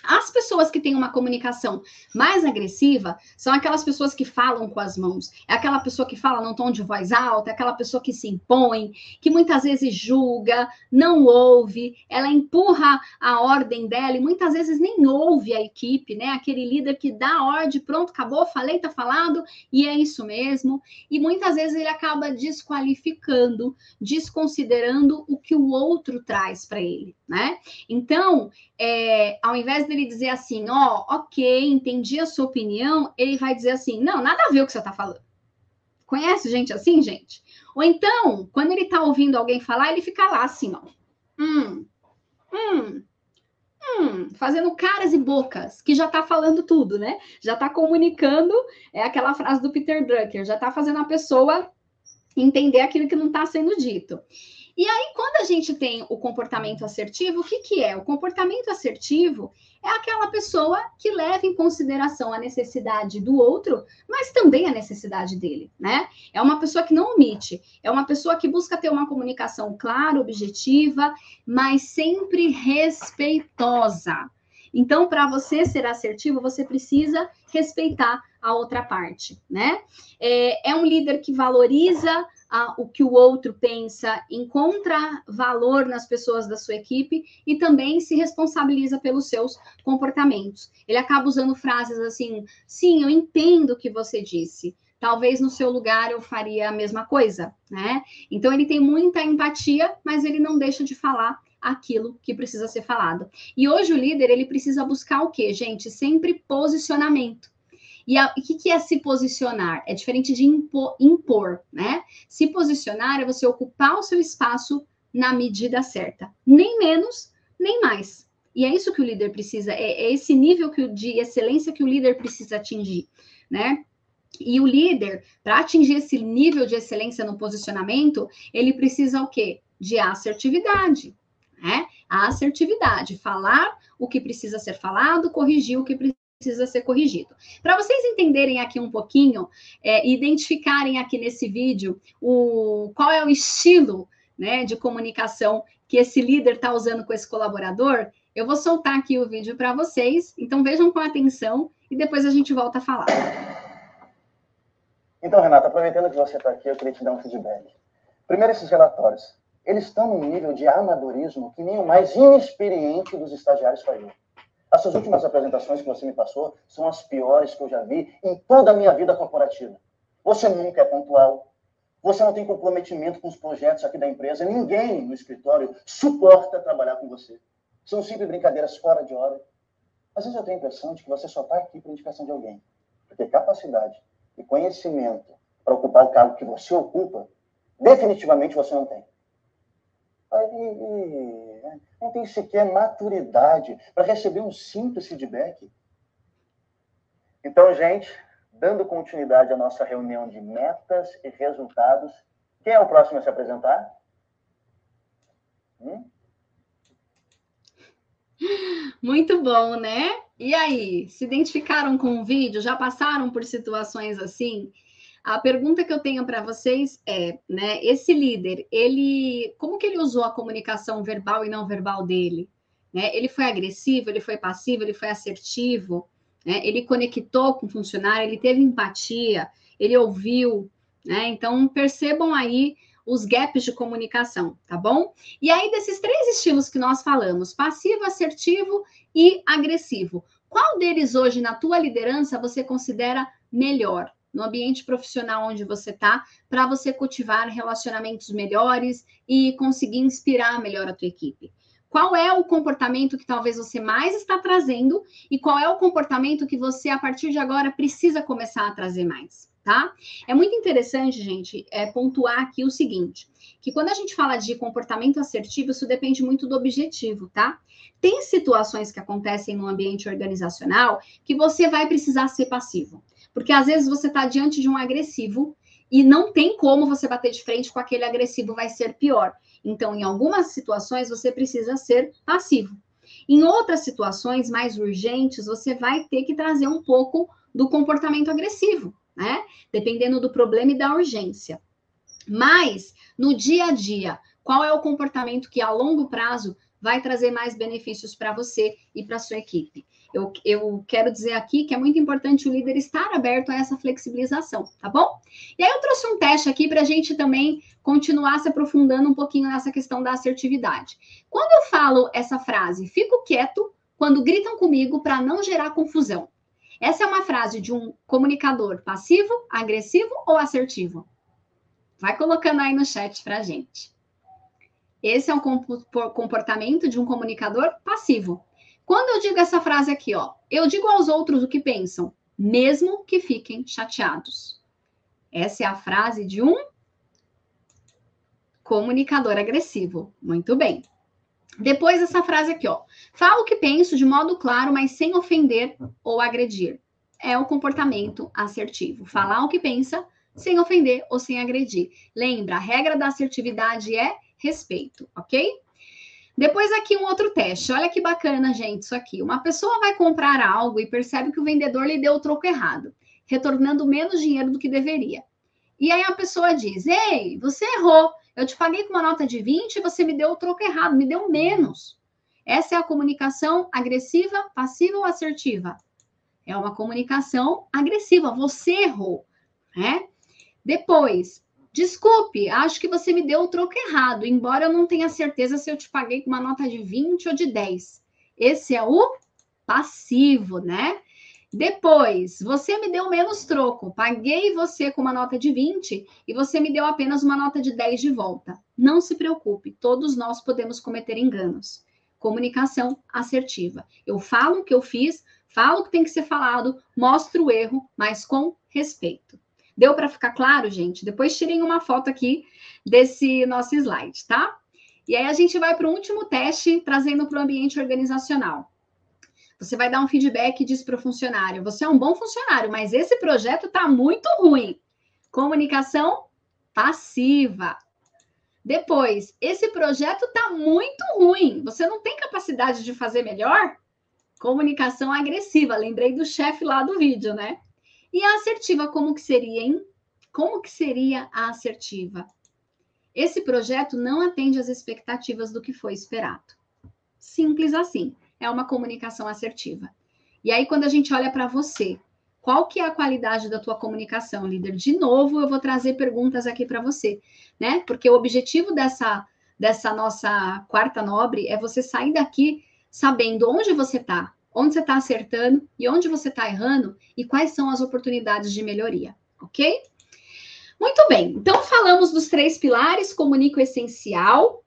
As pessoas que têm uma comunicação mais agressiva são aquelas pessoas que falam com as mãos. É aquela pessoa que fala num tom de voz alta, é aquela pessoa que se impõe, que muitas vezes julga, não ouve, ela empurra a ordem dela e muitas vezes nem ouve a equipe, né? Aquele líder que dá a ordem, pronto, acabou, falei, tá falado, e é isso mesmo. E muitas vezes ele acaba desqualificando, desconsiderando o que o outro traz para ele, né? Então, é, ao invés dele dizer assim, ó, oh, ok, entendi a sua opinião, ele vai dizer assim, não, nada a ver o que você está falando. Conhece gente assim, gente? Ou então, quando ele está ouvindo alguém falar, ele fica lá assim, ó. Hum, hum, hum, fazendo caras e bocas, que já está falando tudo, né? Já está comunicando, é aquela frase do Peter Drucker, já está fazendo a pessoa entender aquilo que não está sendo dito. E aí, quando a gente tem o comportamento assertivo, o que, que é? O comportamento assertivo é aquela pessoa que leva em consideração a necessidade do outro, mas também a necessidade dele, né? É uma pessoa que não omite, é uma pessoa que busca ter uma comunicação clara, objetiva, mas sempre respeitosa. Então, para você ser assertivo, você precisa respeitar a outra parte, né? É, é um líder que valoriza a, o que o outro pensa, encontra valor nas pessoas da sua equipe e também se responsabiliza pelos seus comportamentos. Ele acaba usando frases assim: sim, eu entendo o que você disse. Talvez no seu lugar eu faria a mesma coisa, né? Então ele tem muita empatia, mas ele não deixa de falar aquilo que precisa ser falado. E hoje o líder ele precisa buscar o quê, gente? Sempre posicionamento. E o que, que é se posicionar? É diferente de impor, impor, né? Se posicionar é você ocupar o seu espaço na medida certa, nem menos, nem mais. E é isso que o líder precisa, é, é esse nível que, de excelência que o líder precisa atingir, né? E o líder, para atingir esse nível de excelência no posicionamento, ele precisa o quê? De assertividade, né? A assertividade, falar o que precisa ser falado, corrigir o que precisa ser corrigido. Para vocês entenderem aqui um pouquinho, é, identificarem aqui nesse vídeo o, qual é o estilo né, de comunicação que esse líder está usando com esse colaborador, eu vou soltar aqui o vídeo para vocês, então vejam com atenção e depois a gente volta a falar. Então, Renata, aproveitando que você está aqui, eu queria te dar um feedback. Primeiro, esses relatórios. Eles estão num nível de amadorismo que nem o mais inexperiente dos estagiários faria. As suas últimas apresentações que você me passou são as piores que eu já vi em toda a minha vida corporativa. Você nunca é pontual. Você não tem comprometimento com os projetos aqui da empresa. Ninguém no escritório suporta trabalhar com você. São sempre brincadeiras fora de hora. Às vezes eu tenho a impressão de que você só está aqui por indicação de alguém. Porque capacidade e conhecimento para ocupar o cargo que você ocupa, definitivamente você não tem. Aí, não tem sequer maturidade para receber um simples feedback. Então, gente, dando continuidade à nossa reunião de metas e resultados, quem é o próximo a se apresentar? Hum? Muito bom, né? E aí, se identificaram com o vídeo? Já passaram por situações assim? A pergunta que eu tenho para vocês é, né, esse líder, ele, como que ele usou a comunicação verbal e não verbal dele? Né? Ele foi agressivo, ele foi passivo, ele foi assertivo, né? ele conectou com o funcionário, ele teve empatia, ele ouviu, né? Então percebam aí os gaps de comunicação, tá bom? E aí desses três estilos que nós falamos, passivo, assertivo e agressivo, qual deles hoje na tua liderança você considera melhor? No ambiente profissional onde você está, para você cultivar relacionamentos melhores e conseguir inspirar melhor a tua equipe. Qual é o comportamento que talvez você mais está trazendo e qual é o comportamento que você, a partir de agora, precisa começar a trazer mais, tá? É muito interessante, gente, é, pontuar aqui o seguinte: que quando a gente fala de comportamento assertivo, isso depende muito do objetivo, tá? Tem situações que acontecem no ambiente organizacional que você vai precisar ser passivo. Porque às vezes você está diante de um agressivo e não tem como você bater de frente com aquele agressivo, vai ser pior. Então, em algumas situações, você precisa ser passivo. Em outras situações mais urgentes, você vai ter que trazer um pouco do comportamento agressivo, né? Dependendo do problema e da urgência. Mas, no dia a dia, qual é o comportamento que a longo prazo vai trazer mais benefícios para você e para sua equipe? Eu, eu quero dizer aqui que é muito importante o líder estar aberto a essa flexibilização, tá bom? E aí eu trouxe um teste aqui para a gente também continuar se aprofundando um pouquinho nessa questão da assertividade. Quando eu falo essa frase, fico quieto quando gritam comigo para não gerar confusão. Essa é uma frase de um comunicador passivo, agressivo ou assertivo? Vai colocando aí no chat para gente. Esse é um comportamento de um comunicador passivo. Quando eu digo essa frase aqui, ó, eu digo aos outros o que pensam, mesmo que fiquem chateados. Essa é a frase de um comunicador agressivo. Muito bem. Depois essa frase aqui, ó. Falo o que penso de modo claro, mas sem ofender ou agredir. É o comportamento assertivo. Falar o que pensa sem ofender ou sem agredir. Lembra, a regra da assertividade é respeito, ok? Depois aqui um outro teste. Olha que bacana, gente, isso aqui. Uma pessoa vai comprar algo e percebe que o vendedor lhe deu o troco errado, retornando menos dinheiro do que deveria. E aí a pessoa diz: "Ei, você errou. Eu te paguei com uma nota de 20 e você me deu o troco errado, me deu menos". Essa é a comunicação agressiva, passiva ou assertiva? É uma comunicação agressiva. Você errou, né? Depois, Desculpe, acho que você me deu o troco errado, embora eu não tenha certeza se eu te paguei com uma nota de 20 ou de 10. Esse é o passivo, né? Depois, você me deu menos troco, paguei você com uma nota de 20 e você me deu apenas uma nota de 10 de volta. Não se preocupe, todos nós podemos cometer enganos. Comunicação assertiva. Eu falo o que eu fiz, falo o que tem que ser falado, mostro o erro, mas com respeito. Deu para ficar claro, gente? Depois tirem uma foto aqui desse nosso slide, tá? E aí a gente vai para o último teste, trazendo para o ambiente organizacional. Você vai dar um feedback e diz para o funcionário: você é um bom funcionário, mas esse projeto está muito ruim. Comunicação passiva. Depois, esse projeto está muito ruim. Você não tem capacidade de fazer melhor? Comunicação agressiva. Lembrei do chefe lá do vídeo, né? E a assertiva, como que seria, hein? Como que seria a assertiva? Esse projeto não atende às expectativas do que foi esperado. Simples assim. É uma comunicação assertiva. E aí, quando a gente olha para você, qual que é a qualidade da tua comunicação, líder? De novo, eu vou trazer perguntas aqui para você, né? Porque o objetivo dessa, dessa nossa quarta nobre é você sair daqui sabendo onde você está, onde você está acertando e onde você está errando e quais são as oportunidades de melhoria, ok? Muito bem, então falamos dos três pilares: comunico essencial,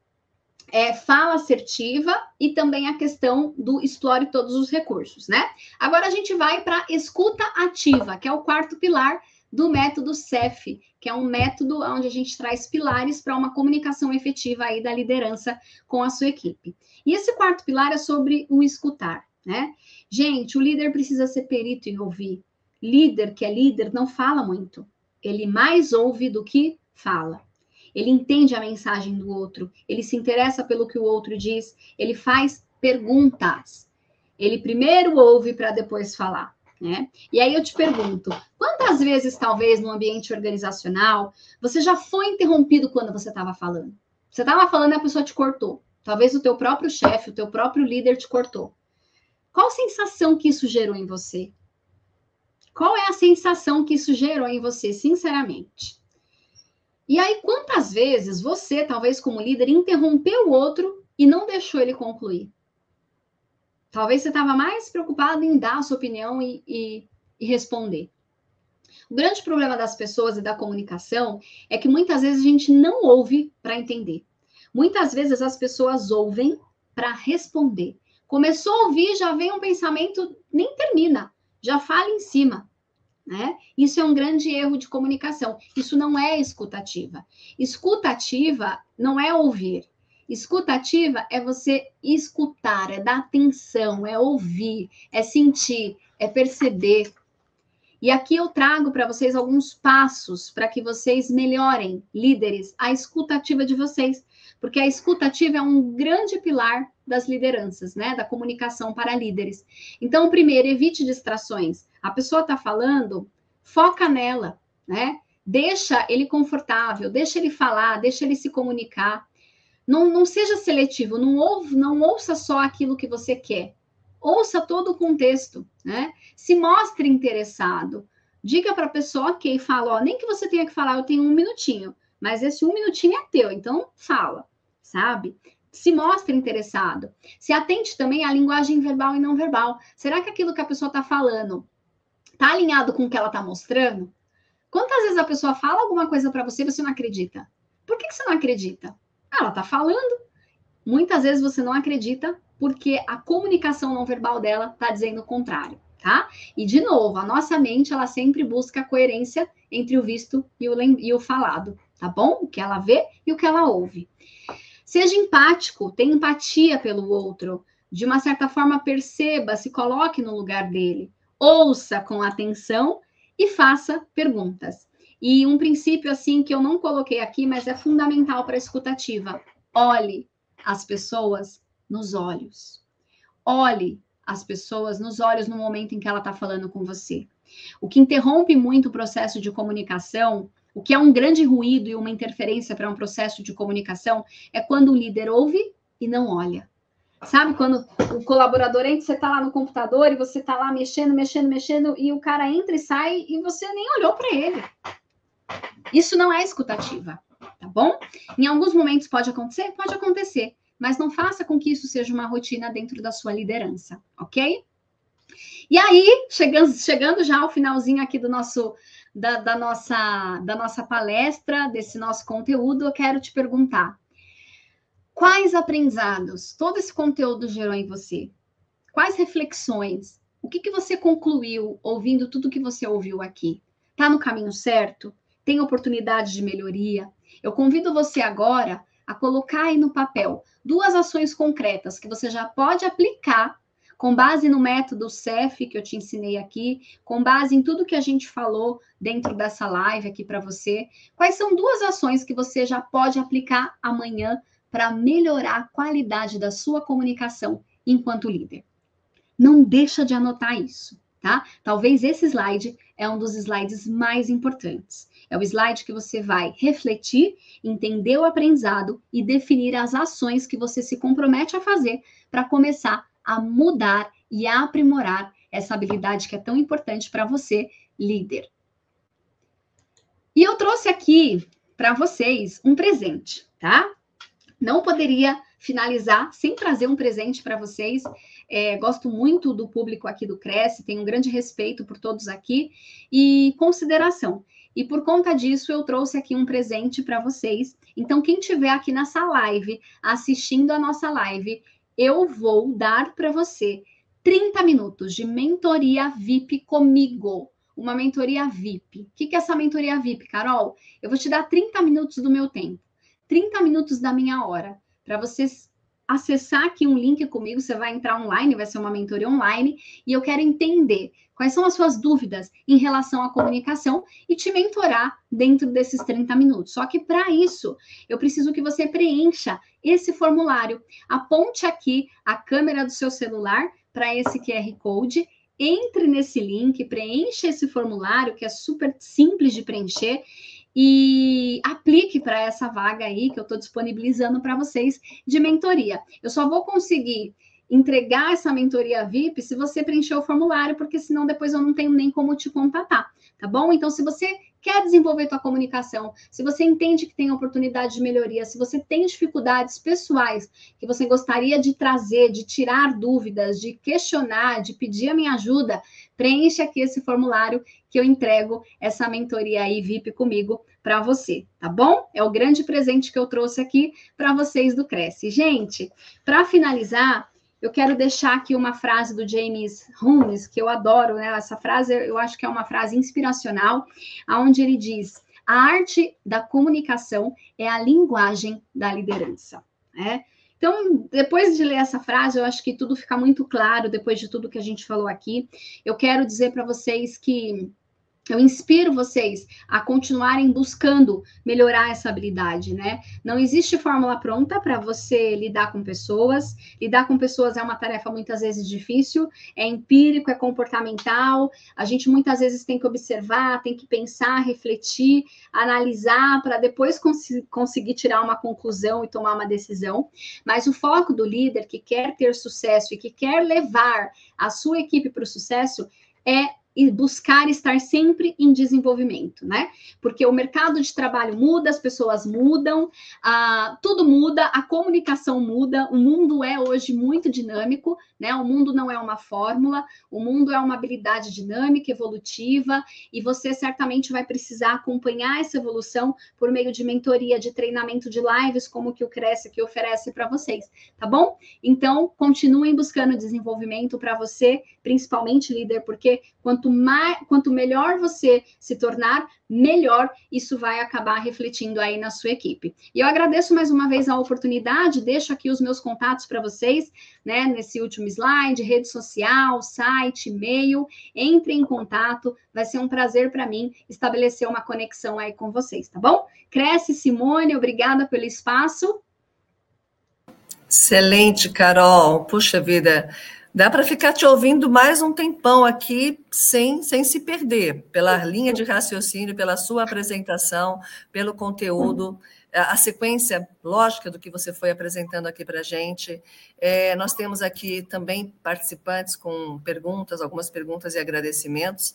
é, fala assertiva e também a questão do explore todos os recursos, né? Agora a gente vai para escuta ativa, que é o quarto pilar do método CEF, que é um método onde a gente traz pilares para uma comunicação efetiva aí da liderança com a sua equipe. E esse quarto pilar é sobre o escutar né? Gente, o líder precisa ser perito em ouvir. Líder que é líder não fala muito. Ele mais ouve do que fala. Ele entende a mensagem do outro, ele se interessa pelo que o outro diz, ele faz perguntas. Ele primeiro ouve para depois falar, né? E aí eu te pergunto, quantas vezes talvez no ambiente organizacional você já foi interrompido quando você estava falando? Você estava falando e a pessoa te cortou. Talvez o teu próprio chefe, o teu próprio líder te cortou. Qual sensação que isso gerou em você? Qual é a sensação que isso gerou em você, sinceramente? E aí, quantas vezes você, talvez como líder, interrompeu o outro e não deixou ele concluir? Talvez você estava mais preocupado em dar a sua opinião e, e, e responder. O grande problema das pessoas e da comunicação é que muitas vezes a gente não ouve para entender. Muitas vezes as pessoas ouvem para responder. Começou a ouvir, já vem um pensamento, nem termina, já fala em cima. Né? Isso é um grande erro de comunicação. Isso não é escutativa. Escutativa não é ouvir. Escutativa é você escutar, é dar atenção, é ouvir, é sentir, é perceber. E aqui eu trago para vocês alguns passos para que vocês melhorem, líderes, a escutativa de vocês, porque a escutativa é um grande pilar das lideranças, né, da comunicação para líderes. Então, primeiro, evite distrações. A pessoa está falando, foca nela, né? Deixa ele confortável, deixa ele falar, deixa ele se comunicar. Não, não seja seletivo, não, ouve, não ouça só aquilo que você quer. Ouça todo o contexto, né? Se mostre interessado. Diga para a pessoa, ok, fala, ó, nem que você tenha que falar, eu tenho um minutinho, mas esse um minutinho é teu, então fala, sabe? Se mostre interessado. Se atente também à linguagem verbal e não verbal. Será que aquilo que a pessoa está falando está alinhado com o que ela está mostrando? Quantas vezes a pessoa fala alguma coisa para você e você não acredita? Por que, que você não acredita? Ela está falando. Muitas vezes você não acredita porque a comunicação não verbal dela está dizendo o contrário, tá? E de novo, a nossa mente ela sempre busca a coerência entre o visto e o, e o falado, tá bom? O que ela vê e o que ela ouve. Seja empático, tenha empatia pelo outro. De uma certa forma, perceba, se coloque no lugar dele. Ouça com atenção e faça perguntas. E um princípio assim que eu não coloquei aqui, mas é fundamental para a escutativa. Olhe as pessoas nos olhos. Olhe as pessoas nos olhos no momento em que ela está falando com você. O que interrompe muito o processo de comunicação, o que é um grande ruído e uma interferência para um processo de comunicação, é quando o líder ouve e não olha. Sabe quando o colaborador entra, você está lá no computador e você está lá mexendo, mexendo, mexendo, e o cara entra e sai e você nem olhou para ele. Isso não é escutativa, tá bom? Em alguns momentos pode acontecer? Pode acontecer, mas não faça com que isso seja uma rotina dentro da sua liderança, ok? E aí, chegando, chegando já ao finalzinho aqui do nosso, da, da, nossa, da nossa palestra, desse nosso conteúdo, eu quero te perguntar: quais aprendizados todo esse conteúdo gerou em você? Quais reflexões? O que, que você concluiu ouvindo tudo que você ouviu aqui? Está no caminho certo? tem oportunidade de melhoria. Eu convido você agora a colocar aí no papel duas ações concretas que você já pode aplicar com base no método CEF que eu te ensinei aqui, com base em tudo que a gente falou dentro dessa live aqui para você. Quais são duas ações que você já pode aplicar amanhã para melhorar a qualidade da sua comunicação enquanto líder? Não deixa de anotar isso, tá? Talvez esse slide é um dos slides mais importantes. É o slide que você vai refletir, entender o aprendizado e definir as ações que você se compromete a fazer para começar a mudar e a aprimorar essa habilidade que é tão importante para você, líder. E eu trouxe aqui para vocês um presente, tá? Não poderia finalizar sem trazer um presente para vocês. É, gosto muito do público aqui do Cresce, tenho um grande respeito por todos aqui e consideração. E por conta disso, eu trouxe aqui um presente para vocês. Então, quem tiver aqui nessa live, assistindo a nossa live, eu vou dar para você 30 minutos de mentoria VIP comigo. Uma mentoria VIP. O que é essa mentoria VIP, Carol? Eu vou te dar 30 minutos do meu tempo, 30 minutos da minha hora, para vocês acessar aqui um link comigo, você vai entrar online, vai ser uma mentoria online, e eu quero entender quais são as suas dúvidas em relação à comunicação e te mentorar dentro desses 30 minutos. Só que para isso, eu preciso que você preencha esse formulário. Aponte aqui a câmera do seu celular para esse QR Code entre nesse link, preencha esse formulário que é super simples de preencher e aplique para essa vaga aí que eu estou disponibilizando para vocês de mentoria. Eu só vou conseguir entregar essa mentoria VIP se você preencher o formulário, porque senão depois eu não tenho nem como te contatar, tá bom? Então, se você quer desenvolver tua comunicação, se você entende que tem oportunidade de melhoria, se você tem dificuldades pessoais que você gostaria de trazer, de tirar dúvidas, de questionar, de pedir a minha ajuda, preencha aqui esse formulário que eu entrego essa mentoria aí VIP comigo para você, tá bom? É o grande presente que eu trouxe aqui para vocês do Cresce. Gente, para finalizar, eu quero deixar aqui uma frase do James Holmes, que eu adoro, né? Essa frase eu acho que é uma frase inspiracional, aonde ele diz: a arte da comunicação é a linguagem da liderança. Né? Então, depois de ler essa frase, eu acho que tudo fica muito claro depois de tudo que a gente falou aqui. Eu quero dizer para vocês que eu inspiro vocês a continuarem buscando melhorar essa habilidade, né? Não existe fórmula pronta para você lidar com pessoas. Lidar com pessoas é uma tarefa muitas vezes difícil, é empírico, é comportamental. A gente muitas vezes tem que observar, tem que pensar, refletir, analisar para depois cons conseguir tirar uma conclusão e tomar uma decisão. Mas o foco do líder que quer ter sucesso e que quer levar a sua equipe para o sucesso é e buscar estar sempre em desenvolvimento, né? Porque o mercado de trabalho muda, as pessoas mudam, uh, tudo muda, a comunicação muda, o mundo é hoje muito dinâmico, né? O mundo não é uma fórmula, o mundo é uma habilidade dinâmica, evolutiva, e você certamente vai precisar acompanhar essa evolução por meio de mentoria, de treinamento de lives, como que o Cresce que oferece para vocês, tá bom? Então, continuem buscando desenvolvimento para você, principalmente líder, porque quanto mais, quanto melhor você se tornar, melhor isso vai acabar refletindo aí na sua equipe. E eu agradeço mais uma vez a oportunidade, deixo aqui os meus contatos para vocês, né, nesse último slide, rede social, site, e-mail, entre em contato, vai ser um prazer para mim estabelecer uma conexão aí com vocês, tá bom? Cresce, Simone, obrigada pelo espaço. Excelente, Carol. Puxa vida, Dá para ficar te ouvindo mais um tempão aqui sem, sem se perder pela linha de raciocínio, pela sua apresentação, pelo conteúdo, a sequência lógica do que você foi apresentando aqui para a gente. É, nós temos aqui também participantes com perguntas, algumas perguntas e agradecimentos.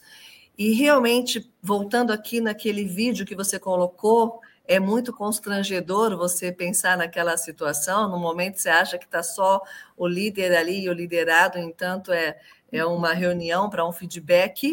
E realmente, voltando aqui naquele vídeo que você colocou, é muito constrangedor você pensar naquela situação. No momento você acha que está só o líder ali e o liderado, entanto é, é uma reunião para um feedback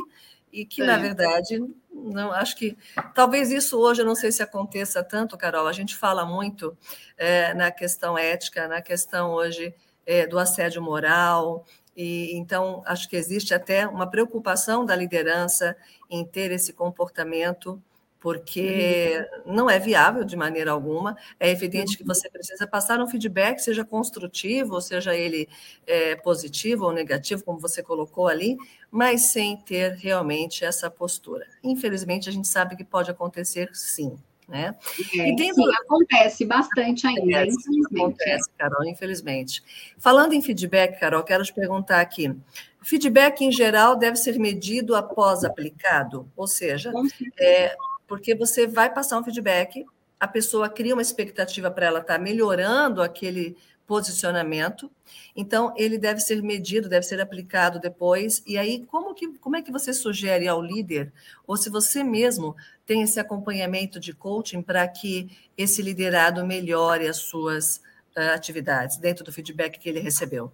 e que é. na verdade não acho que talvez isso hoje eu não sei se aconteça tanto, Carol. A gente fala muito é, na questão ética, na questão hoje é, do assédio moral. E então acho que existe até uma preocupação da liderança em ter esse comportamento porque uhum. não é viável de maneira alguma. É evidente que uhum. você precisa passar um feedback, seja construtivo, seja ele é, positivo ou negativo, como você colocou ali, mas sem ter realmente essa postura. Infelizmente, a gente sabe que pode acontecer sim. Né? É, e dentro... Sim, acontece bastante ainda, acontece, infelizmente. Acontece, Carol, infelizmente. Falando em feedback, Carol, quero te perguntar aqui. Feedback, em geral, deve ser medido após aplicado? Ou seja, é, porque você vai passar um feedback, a pessoa cria uma expectativa para ela estar tá melhorando aquele posicionamento. Então, ele deve ser medido, deve ser aplicado depois. E aí, como, que, como é que você sugere ao líder, ou se você mesmo tem esse acompanhamento de coaching para que esse liderado melhore as suas uh, atividades dentro do feedback que ele recebeu?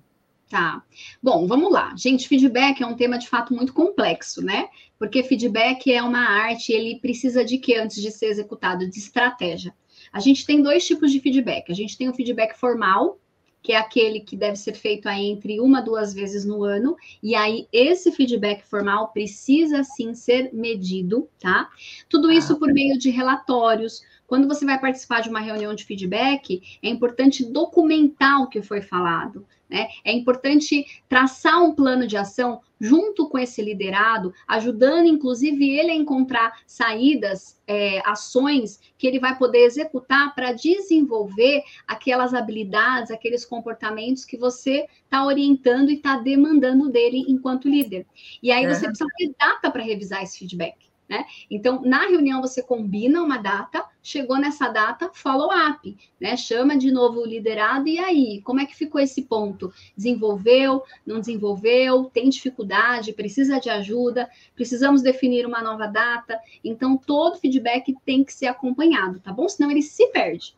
Tá. Bom, vamos lá. Gente, feedback é um tema de fato muito complexo, né? Porque feedback é uma arte, ele precisa de quê antes de ser executado? De estratégia. A gente tem dois tipos de feedback. A gente tem o feedback formal, que é aquele que deve ser feito aí entre uma duas vezes no ano, e aí esse feedback formal precisa sim ser medido, tá? Tudo isso por meio de relatórios. Quando você vai participar de uma reunião de feedback, é importante documentar o que foi falado. Né? É importante traçar um plano de ação junto com esse liderado, ajudando inclusive ele a encontrar saídas, é, ações que ele vai poder executar para desenvolver aquelas habilidades, aqueles comportamentos que você está orientando e está demandando dele enquanto líder. E aí você precisa ter data para revisar esse feedback. Né? Então, na reunião você combina uma data, chegou nessa data, follow up, né? Chama de novo o liderado e aí, como é que ficou esse ponto? Desenvolveu, não desenvolveu, tem dificuldade, precisa de ajuda, precisamos definir uma nova data. Então, todo feedback tem que ser acompanhado, tá bom? Senão ele se perde.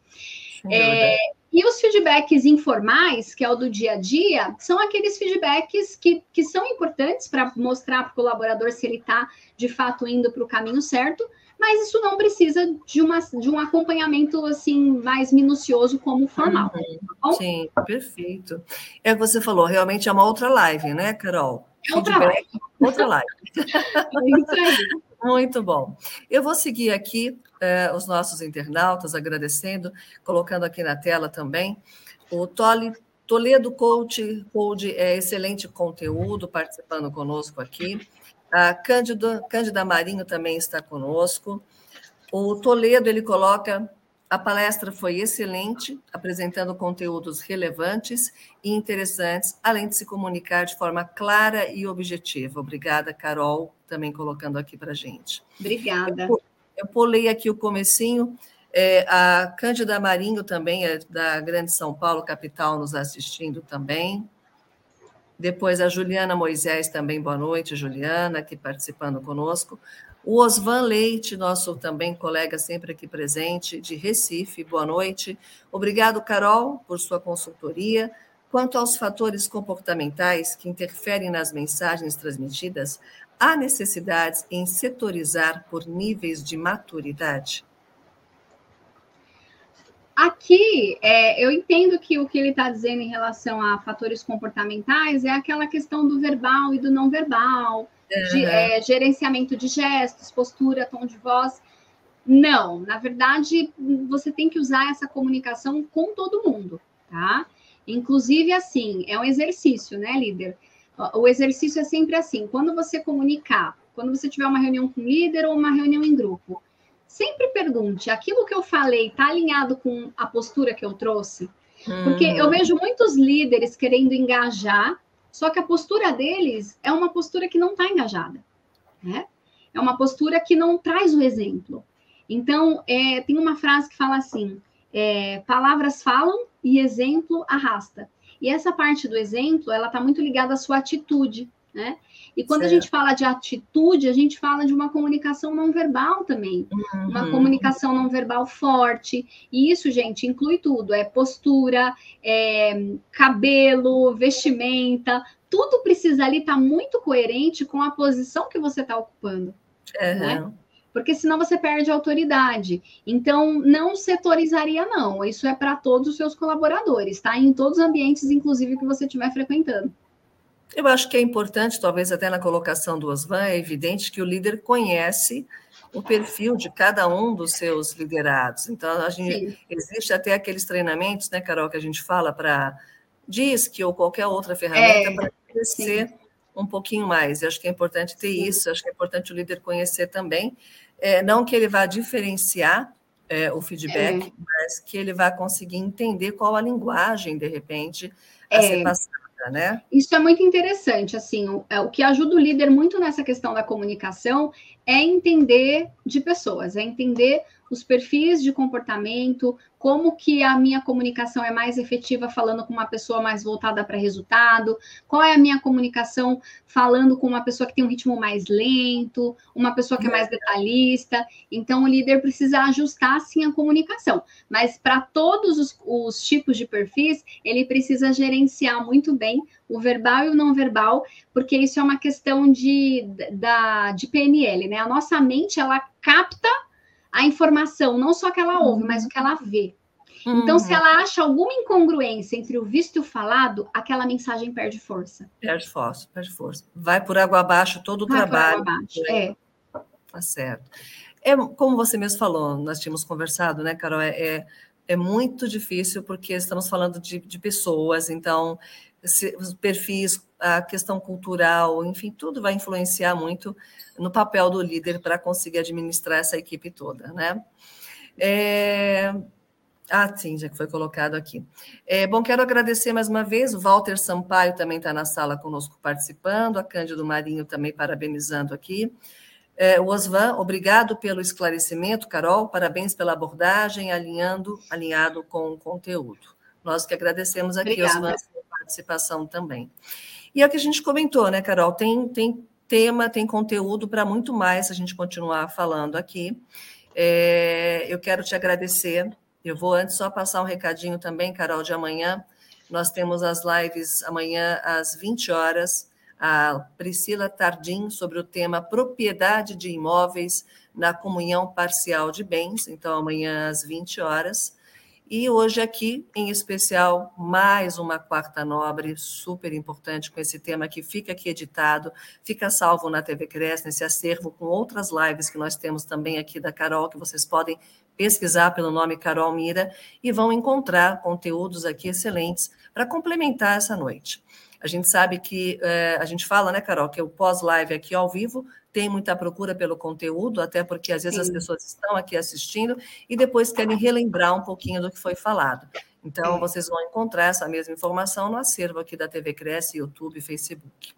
É, e os feedbacks informais, que é o do dia a dia, são aqueles feedbacks que, que são importantes para mostrar para o colaborador se ele está de fato indo para o caminho certo, mas isso não precisa de, uma, de um acompanhamento assim mais minucioso como formal. Uhum. Tá Sim, perfeito. É o que você falou, realmente é uma outra live, né, Carol? É outra live. Outra live. Muito bom. Eu vou seguir aqui eh, os nossos internautas, agradecendo, colocando aqui na tela também. O Tole, Toledo Coach, Coach é excelente conteúdo, participando conosco aqui. A Cândida, Cândida Marinho também está conosco. O Toledo, ele coloca a palestra foi excelente, apresentando conteúdos relevantes e interessantes, além de se comunicar de forma clara e objetiva. Obrigada, Carol, também colocando aqui para a gente. Obrigada. Eu pulei aqui o comecinho. É, a Cândida Marinho também é da Grande São Paulo, capital, nos assistindo também. Depois a Juliana Moisés também, boa noite, Juliana, aqui participando conosco. O Osvan Leite, nosso também colega sempre aqui presente, de Recife, boa noite. Obrigado, Carol, por sua consultoria. Quanto aos fatores comportamentais que interferem nas mensagens transmitidas, há necessidades em setorizar por níveis de maturidade? Aqui, é, eu entendo que o que ele está dizendo em relação a fatores comportamentais é aquela questão do verbal e do não verbal, de, é, gerenciamento de gestos, postura, tom de voz. Não, na verdade, você tem que usar essa comunicação com todo mundo, tá? Inclusive, assim, é um exercício, né, líder? O exercício é sempre assim: quando você comunicar, quando você tiver uma reunião com líder ou uma reunião em grupo, sempre pergunte: aquilo que eu falei está alinhado com a postura que eu trouxe? Porque eu uhum. vejo muitos líderes querendo engajar, só que a postura deles é uma postura que não está engajada, né? É uma postura que não traz o exemplo. Então, é, tem uma frase que fala assim: é, palavras falam e exemplo arrasta. E essa parte do exemplo, ela está muito ligada à sua atitude, né? E quando certo. a gente fala de atitude, a gente fala de uma comunicação não verbal também, uhum. uma comunicação não verbal forte. E isso, gente, inclui tudo: é postura, é cabelo, vestimenta, tudo precisa ali estar tá muito coerente com a posição que você está ocupando. Uhum. Né? Porque senão você perde a autoridade. Então, não setorizaria, não. Isso é para todos os seus colaboradores, tá? Em todos os ambientes, inclusive, que você estiver frequentando. Eu acho que é importante, talvez até na colocação do Osvan, é evidente que o líder conhece o perfil de cada um dos seus liderados. Então, a gente, existe até aqueles treinamentos, né, Carol, que a gente fala para DISC ou qualquer outra ferramenta é, para crescer um pouquinho mais. Eu acho que é importante ter Sim. isso, acho que é importante o líder conhecer também. É, não que ele vá diferenciar é, o feedback, é. mas que ele vá conseguir entender qual a linguagem, de repente, a é. ser passada. Né? Isso é muito interessante. Assim, o, é, o que ajuda o líder muito nessa questão da comunicação é entender de pessoas, é entender os perfis de comportamento, como que a minha comunicação é mais efetiva falando com uma pessoa mais voltada para resultado, qual é a minha comunicação falando com uma pessoa que tem um ritmo mais lento, uma pessoa que é mais detalhista. Então, o líder precisa ajustar sim a comunicação, mas para todos os, os tipos de perfis, ele precisa gerenciar muito bem o verbal e o não verbal, porque isso é uma questão de, da, de PNL, né? A nossa mente, ela capta a informação, não só que ela ouve, mas o que ela vê. Então, se ela acha alguma incongruência entre o visto e o falado, aquela mensagem perde força. Perde força, perde força. Vai por água abaixo todo o Vai trabalho. Por água abaixo, é. Tá certo. É, como você mesmo falou, nós tínhamos conversado, né, Carol? É, é, é muito difícil porque estamos falando de, de pessoas, então os perfis, a questão cultural, enfim, tudo vai influenciar muito no papel do líder para conseguir administrar essa equipe toda, né? É... Ah, sim, já que foi colocado aqui. É, bom, quero agradecer mais uma vez, o Walter Sampaio também está na sala conosco participando, a Cândido Marinho também parabenizando aqui. É, o Osvan, obrigado pelo esclarecimento, Carol, parabéns pela abordagem, alinhando, alinhado com o conteúdo. Nós que agradecemos aqui, Obrigada. Osvan, pela participação também. E é o que a gente comentou, né, Carol? Tem, tem tema, tem conteúdo para muito mais a gente continuar falando aqui. É, eu quero te agradecer. Eu vou antes só passar um recadinho também, Carol, de amanhã. Nós temos as lives amanhã às 20 horas a Priscila Tardim sobre o tema propriedade de imóveis na comunhão parcial de bens, então amanhã às 20 horas. E hoje aqui, em especial, mais uma quarta nobre, super importante, com esse tema que fica aqui editado, fica salvo na TV Cresce, nesse acervo, com outras lives que nós temos também aqui da Carol, que vocês podem pesquisar pelo nome Carol Mira e vão encontrar conteúdos aqui excelentes para complementar essa noite. A gente sabe que é, a gente fala, né, Carol, que o pós-live aqui ao vivo tem muita procura pelo conteúdo, até porque às vezes Sim. as pessoas estão aqui assistindo e depois querem relembrar um pouquinho do que foi falado. Então, Sim. vocês vão encontrar essa mesma informação no acervo aqui da TV Cresce, YouTube, Facebook.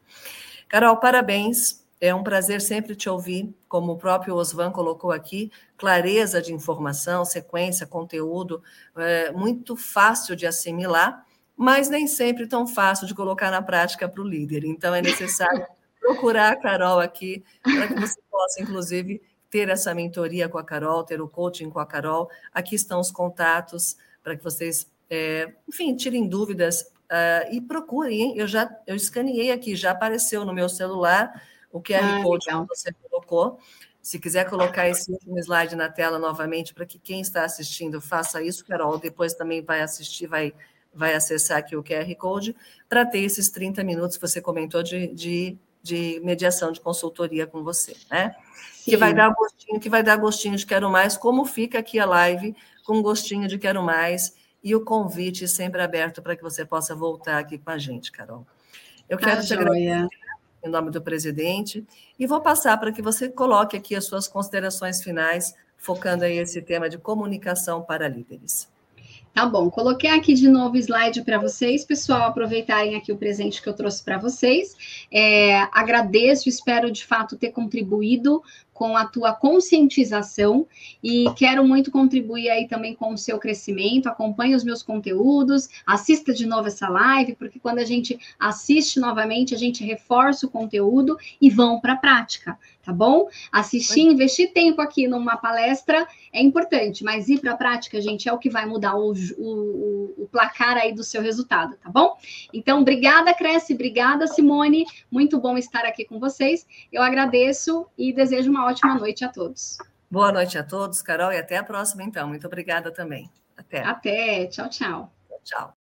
Carol, parabéns. É um prazer sempre te ouvir, como o próprio Osvan colocou aqui, clareza de informação, sequência, conteúdo, é muito fácil de assimilar mas nem sempre tão fácil de colocar na prática para o líder. Então, é necessário procurar a Carol aqui, para que você possa, inclusive, ter essa mentoria com a Carol, ter o coaching com a Carol. Aqui estão os contatos para que vocês, é, enfim, tirem dúvidas uh, e procurem. Eu já eu escaneei aqui, já apareceu no meu celular o QR ah, Code legal. que você colocou. Se quiser colocar esse último slide na tela novamente, para que quem está assistindo faça isso, Carol, depois também vai assistir, vai vai acessar aqui o QR Code para ter esses 30 minutos que você comentou de, de, de mediação, de consultoria com você, né? Sim. Que vai dar gostinho, que vai dar gostinho de quero mais, como fica aqui a live com gostinho de quero mais e o convite sempre aberto para que você possa voltar aqui com a gente, Carol. Eu quero ah, te agradecer em nome do presidente e vou passar para que você coloque aqui as suas considerações finais, focando aí esse tema de comunicação para líderes. Tá bom, coloquei aqui de novo o slide para vocês, pessoal, aproveitarem aqui o presente que eu trouxe para vocês. É, agradeço, espero de fato ter contribuído com a tua conscientização e quero muito contribuir aí também com o seu crescimento. Acompanhe os meus conteúdos, assista de novo essa live, porque quando a gente assiste novamente, a gente reforça o conteúdo e vão para a prática tá bom? Assistir, investir tempo aqui numa palestra é importante, mas ir para a prática, gente, é o que vai mudar o, o, o, placar aí do seu resultado, tá bom? Então, obrigada, Cresce, obrigada, Simone, muito bom estar aqui com vocês. Eu agradeço e desejo uma ótima noite a todos. Boa noite a todos, Carol, e até a próxima, então. Muito obrigada também. Até. Até. Tchau, tchau. Tchau.